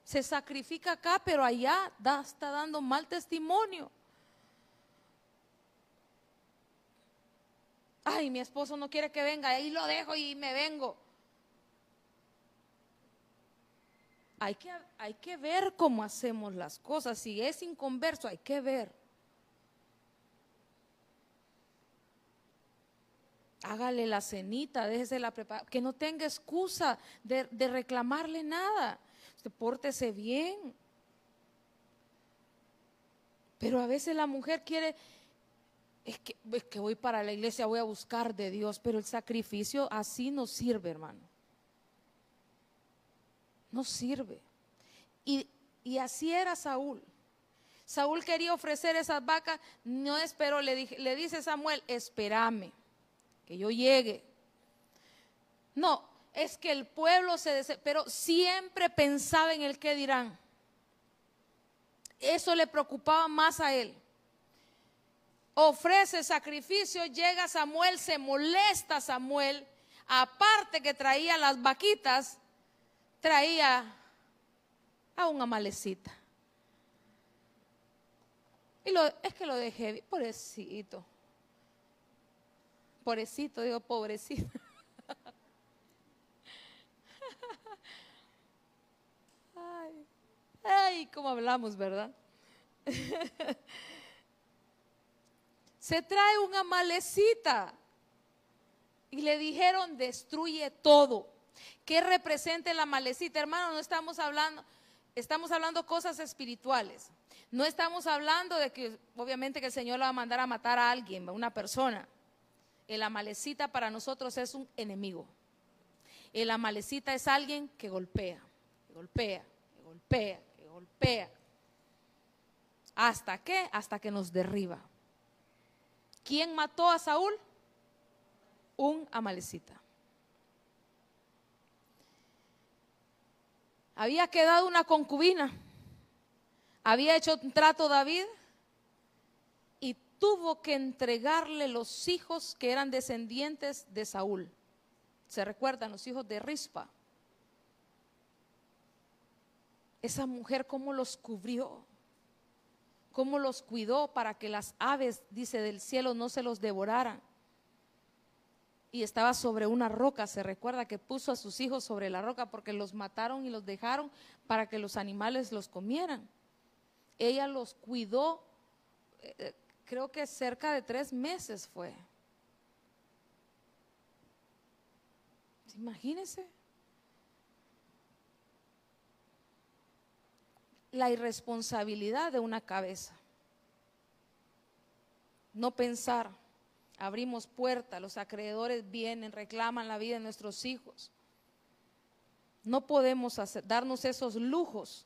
Speaker 1: Se sacrifica acá, pero allá da, está dando mal testimonio. Ay, mi esposo no quiere que venga, ahí lo dejo y me vengo. Hay que, hay que ver cómo hacemos las cosas. Si es inconverso, hay que ver. Hágale la cenita, déjese la preparar, que no tenga excusa de, reclamarle nada. Usted pórtese bien. Pero a veces la mujer quiere, es que, es que voy para la iglesia, voy a buscar de Dios, pero el sacrificio así no sirve, hermano no sirve. Y, así era Saúl. Saúl quería ofrecer esas vacas, no esperó, le, le dice Samuel, espérame, que yo llegue. No, es que el pueblo se pero siempre pensaba en el que dirán. Eso le preocupaba más a él. Ofrece sacrificio, llega Samuel, se molesta Samuel, aparte que traía las vaquitas, traía a una malecita. Y lo, es que lo dejé, pobrecito. Pobrecito, digo, pobrecito. *laughs* Ay, ay, cómo hablamos, ¿verdad? *laughs* Se trae una malecita y le dijeron, destruye todo. ¿Qué representa la malecita? Hermano, no estamos hablando, estamos hablando cosas espirituales. No estamos hablando de que obviamente que el Señor lo va a mandar a matar a alguien, a una persona. El amalecita para nosotros es un enemigo. El amalecita es alguien que golpea, que golpea, que golpea, que golpea. ¿Hasta qué? Hasta que nos derriba. ¿Quién mató a Saúl? Un amalecita. Había quedado una concubina. Había hecho un trato David y tuvo que entregarle los hijos que eran descendientes de Saúl. ¿Se recuerdan los hijos de Rispa? Esa mujer cómo los cubrió, cómo los cuidó para que las aves, dice, del cielo no se los devoraran y estaba sobre una roca. Se recuerda que puso a sus hijos sobre la roca porque los mataron y los dejaron para que los animales los comieran. Ella los cuidó, eh, eh, creo que cerca de tres meses fue. Imagínense. La irresponsabilidad de una cabeza. No pensar abrimos puertas, los acreedores vienen, reclaman la vida de nuestros hijos. No podemos darnos esos lujos.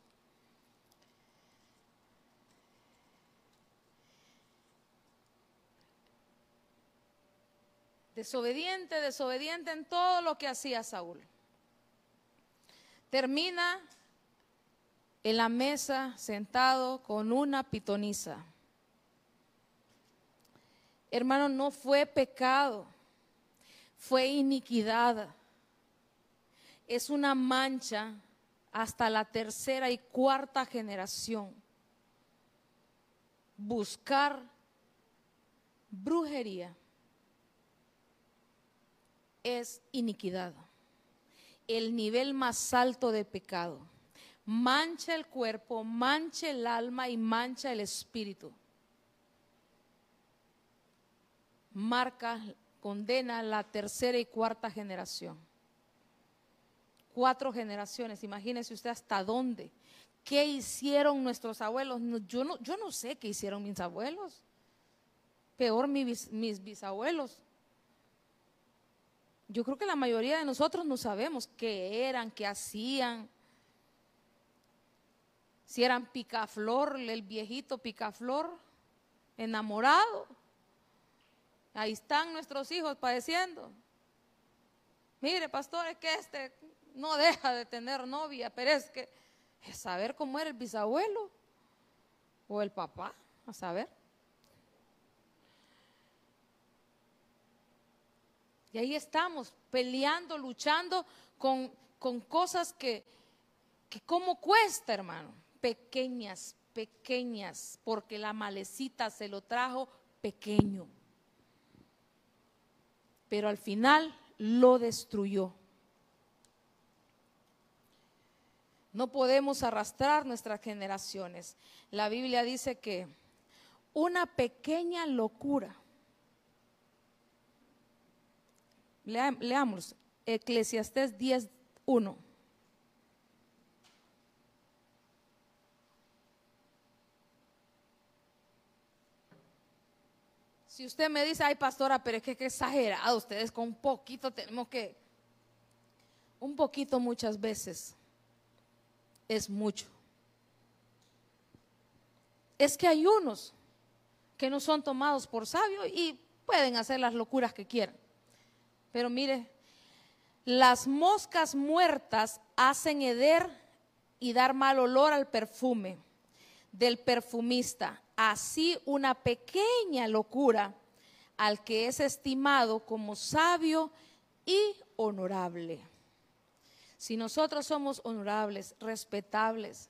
Speaker 1: Desobediente, desobediente en todo lo que hacía Saúl. Termina en la mesa sentado con una pitonisa. Hermano, no fue pecado, fue iniquidad. Es una mancha hasta la tercera y cuarta generación. Buscar brujería es iniquidad, el nivel más alto de pecado. Mancha el cuerpo, mancha el alma y mancha el espíritu. Marca, condena la tercera y cuarta generación. Cuatro generaciones, imagínese usted hasta dónde. ¿Qué hicieron nuestros abuelos? yo, no, yo no sé qué hicieron mis abuelos, Peor mis bisabuelos. Yo creo que la mayoría de nosotros no sabemos qué eran, qué hacían. Si eran picaflor, el viejito picaflor, enamorado. Ahí están nuestros hijos padeciendo. Mire, pastor, es que este no deja de tener novia, pero es que es saber cómo era el bisabuelo o el papá, a saber. Y ahí estamos, peleando, luchando con, con cosas que, que cómo cuesta, hermano. Pequeñas, pequeñas, porque la malecita se lo trajo pequeño. Pero al final lo destruyó. No podemos arrastrar nuestras generaciones. La Biblia dice que una pequeña locura leamos Eclesiastés 10.1. Si usted me dice, ay pastora, pero es que, que exagerado, ustedes con un poquito tenemos que, un poquito muchas veces es mucho. Es que hay unos que no son tomados por sabios y pueden hacer las locuras que quieran. Pero mire, las moscas muertas hacen heder y dar mal olor al perfume del perfumista. Así una pequeña locura al que es estimado como sabio y honorable. Si nosotros somos honorables, respetables,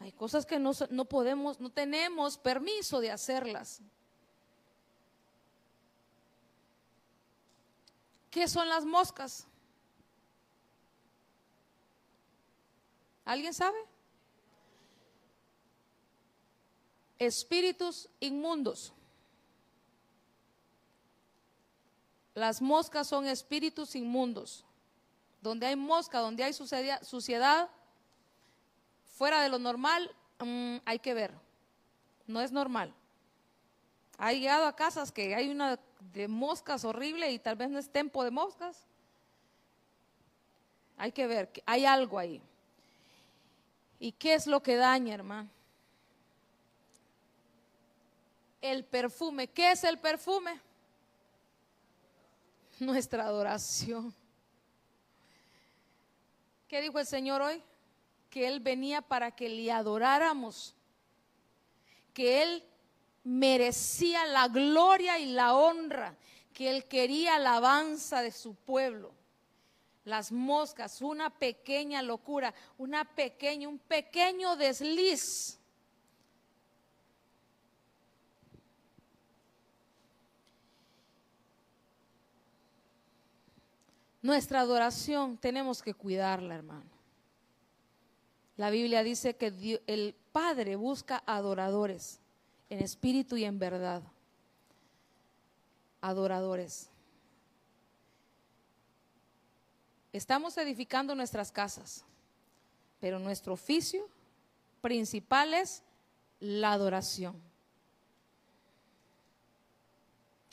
Speaker 1: hay cosas que no, no podemos, no tenemos permiso de hacerlas. ¿Qué son las moscas? ¿Alguien sabe? Espíritus inmundos. Las moscas son espíritus inmundos. Donde hay mosca, donde hay suciedad, fuera de lo normal, mm, hay que ver. No es normal. Ha llegado a casas que hay una de moscas horrible y tal vez no es tempo de moscas. Hay que ver, hay algo ahí. ¿Y qué es lo que daña, hermano? El perfume. ¿Qué es el perfume? Nuestra adoración. ¿Qué dijo el Señor hoy? Que Él venía para que le adoráramos. Que Él merecía la gloria y la honra, que él quería alabanza de su pueblo. Las moscas, una pequeña locura, una pequeña, un pequeño desliz. Nuestra adoración tenemos que cuidarla, hermano. La Biblia dice que el Padre busca adoradores en espíritu y en verdad. Adoradores. Estamos edificando nuestras casas, pero nuestro oficio principal es la adoración.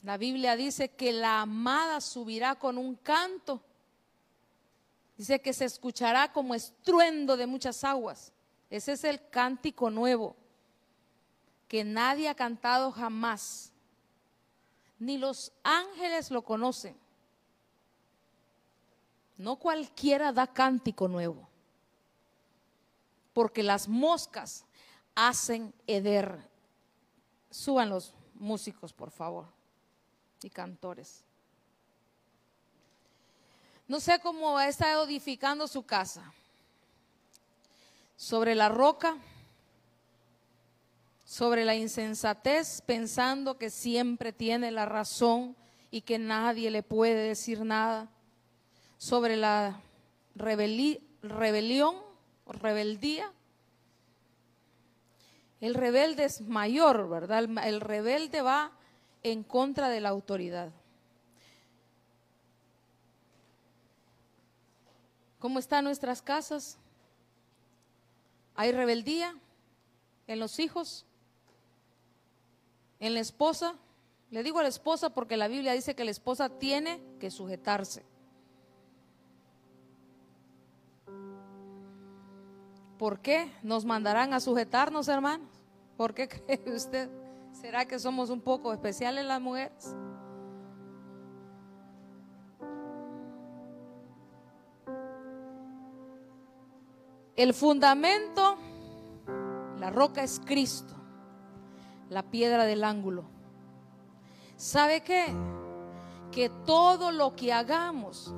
Speaker 1: La Biblia dice que la amada subirá con un canto. Dice que se escuchará como estruendo de muchas aguas. Ese es el cántico nuevo que nadie ha cantado jamás. Ni los ángeles lo conocen. No cualquiera da cántico nuevo. Porque las moscas hacen heder. Suban los músicos, por favor, y cantores. No sé cómo estado edificando su casa. Sobre la roca sobre la insensatez pensando que siempre tiene la razón y que nadie le puede decir nada, sobre la rebelión o rebeldía. El rebelde es mayor, ¿verdad? El rebelde va en contra de la autoridad. ¿Cómo están nuestras casas? ¿Hay rebeldía en los hijos? en la esposa, le digo a la esposa porque la Biblia dice que la esposa tiene que sujetarse. ¿Por qué nos mandarán a sujetarnos, hermanos? ¿Por qué *laughs* cree usted? ¿Será que somos un poco especiales las mujeres? El fundamento, la roca es Cristo, la piedra del ángulo. ¿Sabe qué? Que todo lo que hagamos,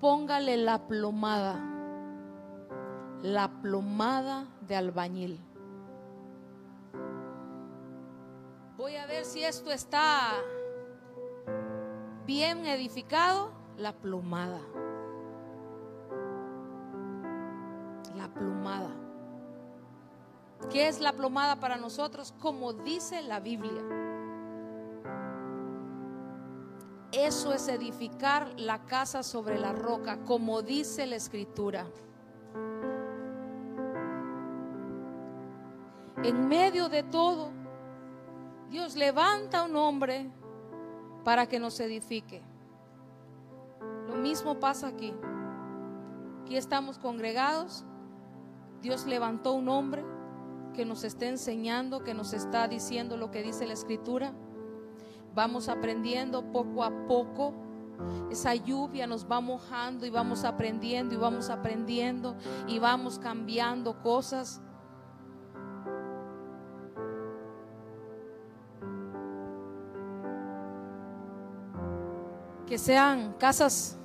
Speaker 1: póngale la plomada, la plomada de albañil. Voy a ver si esto está bien edificado, la plomada. La plomada. ¿Qué es la plomada para nosotros? Como dice la Biblia. Eso es edificar la casa sobre la roca, como dice la escritura. En medio de todo, Dios levanta un hombre para que nos edifique. Lo mismo pasa aquí. Aquí estamos congregados. Dios levantó un hombre que nos está enseñando, que nos está diciendo lo que dice la escritura. Vamos aprendiendo poco a poco. Esa lluvia nos va mojando y vamos aprendiendo y vamos aprendiendo y vamos cambiando cosas. Que sean casas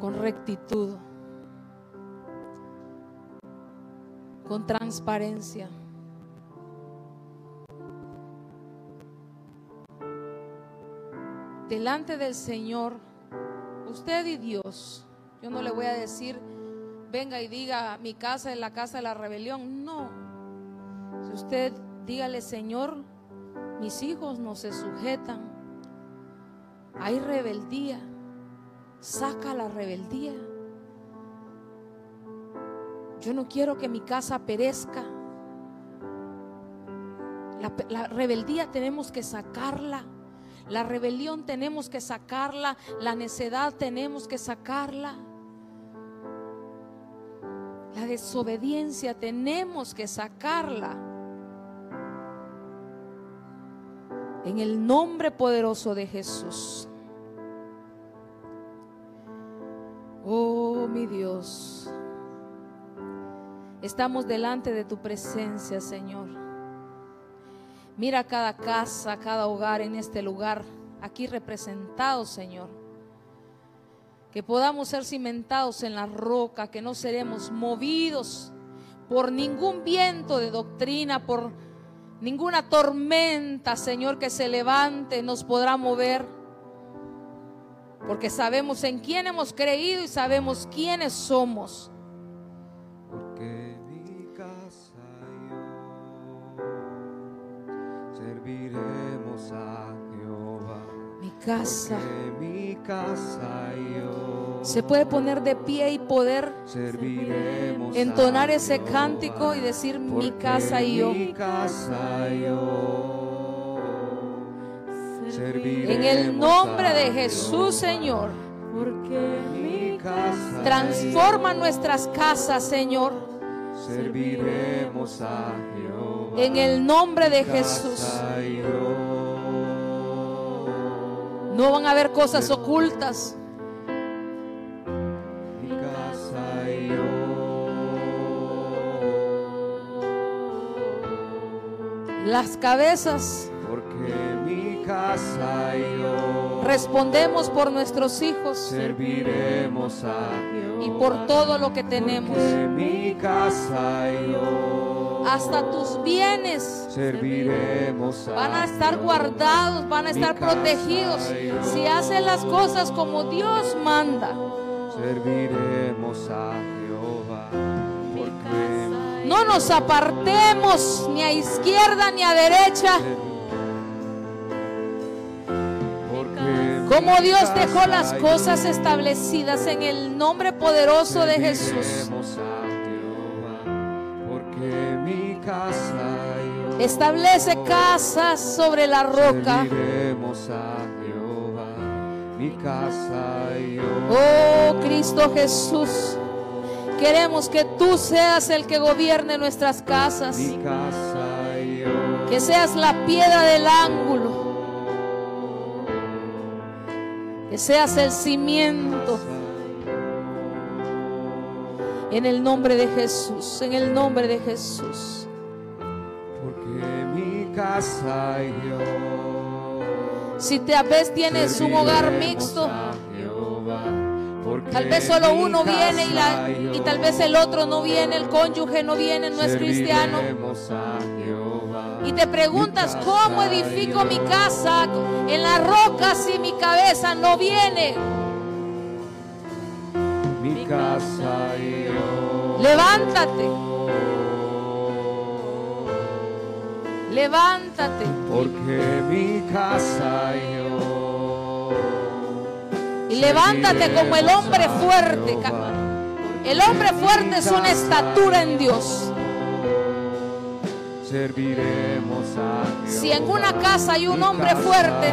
Speaker 1: con rectitud, con transparencia. Delante del Señor, usted y Dios, yo no le voy a decir, venga y diga, mi casa es la casa de la rebelión. No. Si usted dígale, Señor, mis hijos no se sujetan hay rebeldía. Saca la rebeldía. Yo no quiero que mi casa perezca. La, rebeldía tenemos que sacarla. La rebelión tenemos que sacarla. La necedad tenemos que sacarla. La desobediencia tenemos que sacarla. En el nombre poderoso de Jesús. Oh, mi Dios. Estamos delante de tu presencia, Señor. Mira cada casa, cada hogar en este lugar, aquí representado, Señor. Que podamos ser cimentados en la roca, que no seremos movidos por ningún viento de doctrina, por ninguna tormenta, Señor, que se levante, nos podrá mover porque sabemos en quién hemos creído y sabemos quiénes somos.
Speaker 2: Porque mi casa yo serviremos a Jehová.
Speaker 1: Mi casa.
Speaker 2: mi casa yo
Speaker 1: se puede poner de pie y poder
Speaker 2: serviremos
Speaker 1: entonar ese cántico y decir mi casa y yo.
Speaker 2: Mi casa yo
Speaker 1: en el nombre de Jesús, Señor. Porque transforma nuestras casas, Señor.
Speaker 2: Serviremos a Jehová.
Speaker 1: En el nombre de Jesús. No van a haber cosas ocultas. Las cabezas
Speaker 2: casa yo.
Speaker 1: Respondemos por nuestros hijos.
Speaker 2: Serviremos a
Speaker 1: Y por todo lo que tenemos.
Speaker 2: mi casa yo.
Speaker 1: Hasta tus bienes
Speaker 2: serviremos
Speaker 1: van a estar guardados, van a estar protegidos. Si hacen las cosas como Dios manda.
Speaker 2: Serviremos a Jehová.
Speaker 1: No nos apartemos ni a izquierda ni a derecha Como Dios dejó las cosas establecidas en el nombre poderoso de Jesús. Establece casas sobre la roca. Oh Cristo Jesús, queremos que tú seas el que gobierne nuestras casas. Que seas la piedra del ángulo. Que seas el cimiento. En el nombre de Jesús, en el nombre de Jesús.
Speaker 2: Porque mi casa y yo.
Speaker 1: Si tal vez tienes un hogar mixto, tal vez solo uno viene y, la, tal vez el otro no viene, el cónyuge no viene, no es cristiano. Y te preguntas, ¿cómo edifico mi casa en la roca si mi cabeza no viene?
Speaker 2: Mi casa y yo.
Speaker 1: Levántate, levántate
Speaker 2: Porque mi casa y yo.
Speaker 1: Y levántate como el hombre fuerte. El hombre fuerte es una estatura en Dios.
Speaker 2: Serviremos a.
Speaker 1: Si en una casa hay un hombre fuerte,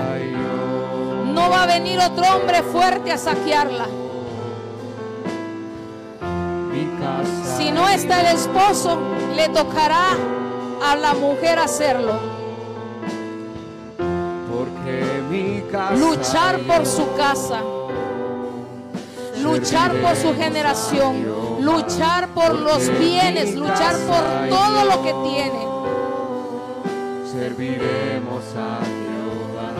Speaker 1: no va a venir otro hombre fuerte a saquearla. Si no está el esposo, le tocará a la mujer hacerlo. Luchar por su casa, luchar por su generación, luchar por los bienes, luchar por todo lo que tiene.
Speaker 2: Serviremos a Jehová.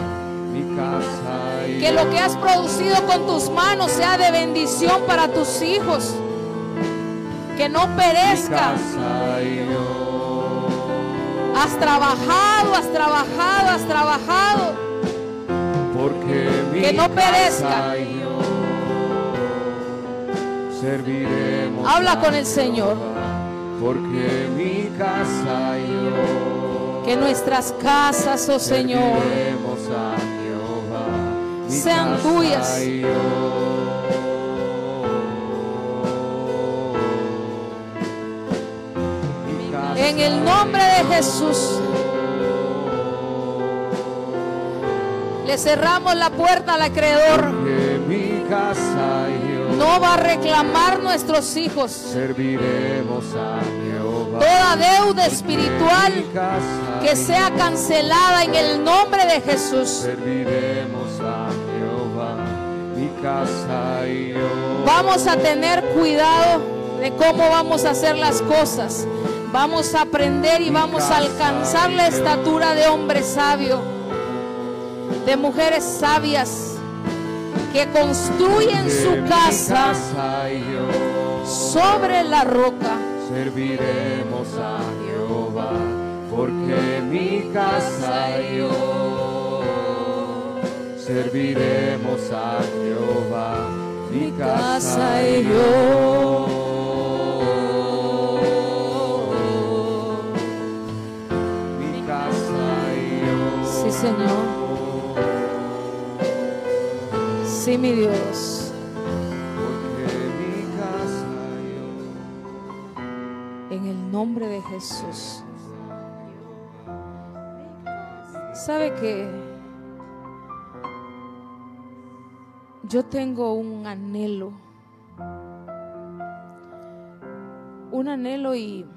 Speaker 2: Mi casa
Speaker 1: Que lo que has producido con tus manos sea de bendición para tus hijos. Que no perezca. Has trabajado, has trabajado, has trabajado.
Speaker 2: Porque
Speaker 1: Que no perezca.
Speaker 2: Serviremos
Speaker 1: Habla con el Señor.
Speaker 2: Porque mi casa y yo.
Speaker 1: Que nuestras casas, oh Señor,
Speaker 2: a Jehová,
Speaker 1: sean tuyas. en el nombre de Jesús. Le cerramos la puerta al acreedor.
Speaker 2: Mi casa y.
Speaker 1: No va a reclamar nuestros hijos.
Speaker 2: Serviremos a Jehová.
Speaker 1: Toda deuda espiritual que sea cancelada en el nombre de Jesús.
Speaker 2: Serviremos a Jehová, mi casa y yo.
Speaker 1: Vamos a tener cuidado de cómo vamos a hacer las cosas. Vamos a aprender y vamos a alcanzar la estatura de hombre sabio, de mujeres sabias que construyen su casa
Speaker 2: casa y yo
Speaker 1: sobre la roca.
Speaker 2: serviremos a Jehová, porque mi casa y yo serviremos a Jehová, mi casa y yo. Mi casa y yo.
Speaker 1: Sí, Señor. Sí, mi Dios. En el nombre de Jesús. ¿Sabe que yo tengo un anhelo? Un anhelo y,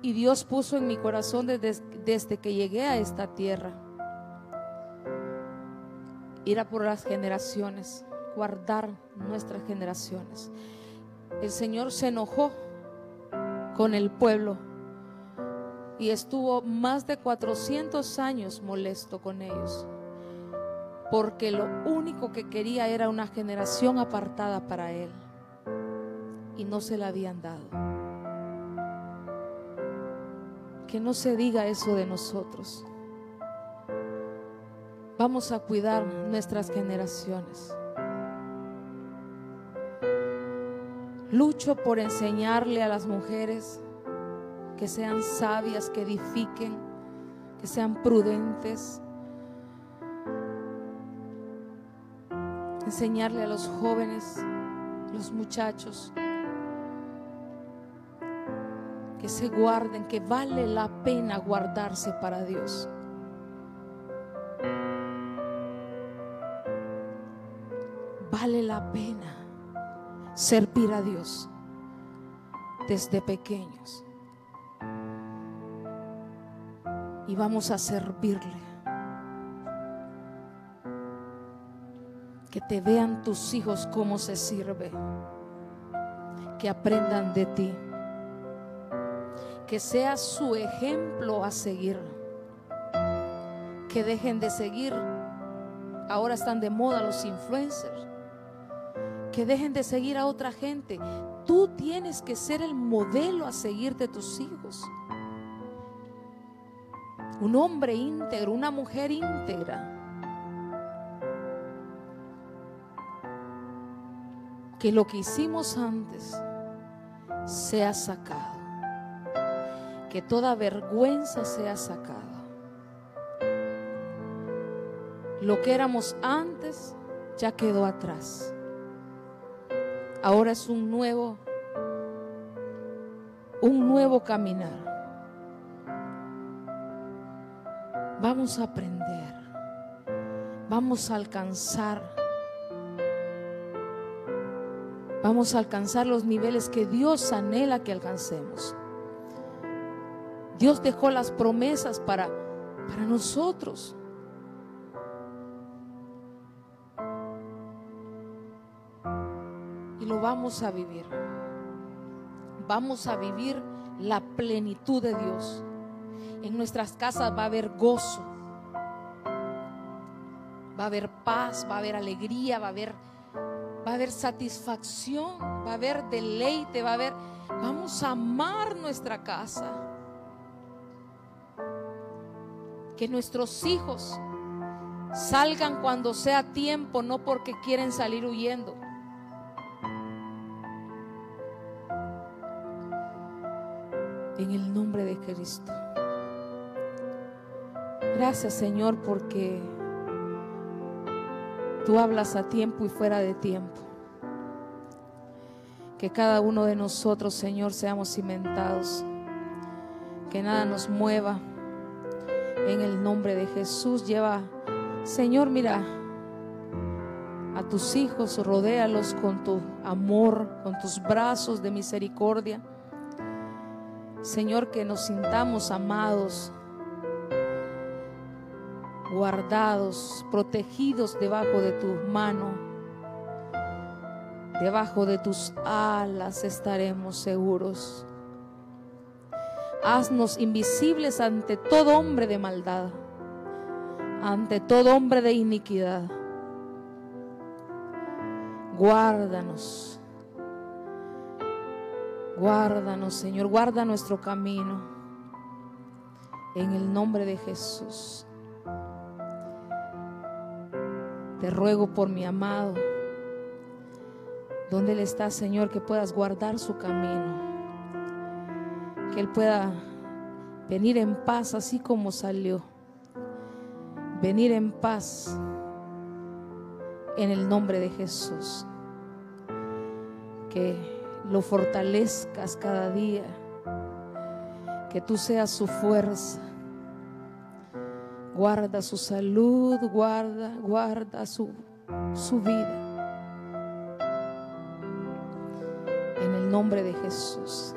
Speaker 1: y Dios puso en mi corazón desde, desde que llegué a esta tierra. Ir a por las generaciones, guardar nuestras generaciones. El Señor se enojó con el pueblo y estuvo más de 400 años molesto con ellos, porque lo único que quería era una generación apartada para Él y no se la habían dado. Que no se diga eso de nosotros. Vamos a cuidar nuestras generaciones. Lucho por enseñarle a las mujeres que sean sabias, que edifiquen, que sean prudentes. Enseñarle a los jóvenes, los muchachos, que se guarden, que vale la pena guardarse para Dios. Pena servir a Dios desde pequeños. Y vamos a servirle. Que te vean tus hijos cómo se sirve. Que aprendan de ti. Que sea su ejemplo a seguir. Que dejen de seguir. Ahora están de moda los influencers. Que dejen de seguir a otra gente. Tú tienes que ser el modelo a seguir de tus hijos. Un hombre íntegro, una mujer íntegra. Que lo que hicimos antes sea sacado. Que toda vergüenza sea sacada. Lo que éramos antes ya quedó atrás. Ahora es un nuevo, un nuevo caminar. Vamos a aprender. Vamos a alcanzar. Vamos a alcanzar los niveles que Dios anhela que alcancemos. Dios dejó las promesas para, para nosotros. Vamos a vivir. Vamos a vivir la plenitud de Dios. En nuestras casas va a haber gozo. Va a haber paz, va a haber alegría, va a haber va a haber satisfacción, va a haber deleite, va a haber vamos a amar nuestra casa. Que nuestros hijos salgan cuando sea tiempo, no porque quieren salir huyendo. En el nombre de Cristo. Gracias Señor porque tú hablas a tiempo y fuera de tiempo. Que cada uno de nosotros, Señor, seamos cimentados. Que nada nos mueva. En el nombre de Jesús lleva, Señor, mira a tus hijos, rodéalos con tu amor, con tus brazos de misericordia. Señor, que nos sintamos amados, guardados, protegidos debajo de tu mano. Debajo de tus alas estaremos seguros. Haznos invisibles ante todo hombre de maldad, ante todo hombre de iniquidad. Guárdanos. Guárdanos, Señor. Guarda nuestro camino. En el nombre de Jesús. Te ruego por mi amado. ¿Dónde Él está, Señor? Que puedas guardar su camino. Que Él pueda venir en paz así como salió. Venir en paz en el nombre de Jesús. Que lo fortalezcas cada día. Que tú seas su fuerza Guarda su salud, guarda, guarda su, su vida. En el nombre de Jesús.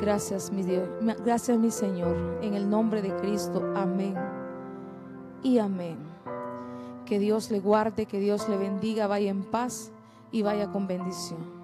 Speaker 1: Gracias, mi Dios. Gracias, mi Señor. En el nombre de Cristo. Amén. Y amén. Que Dios le guarde, que Dios le bendiga, vaya en paz y vaya con bendición.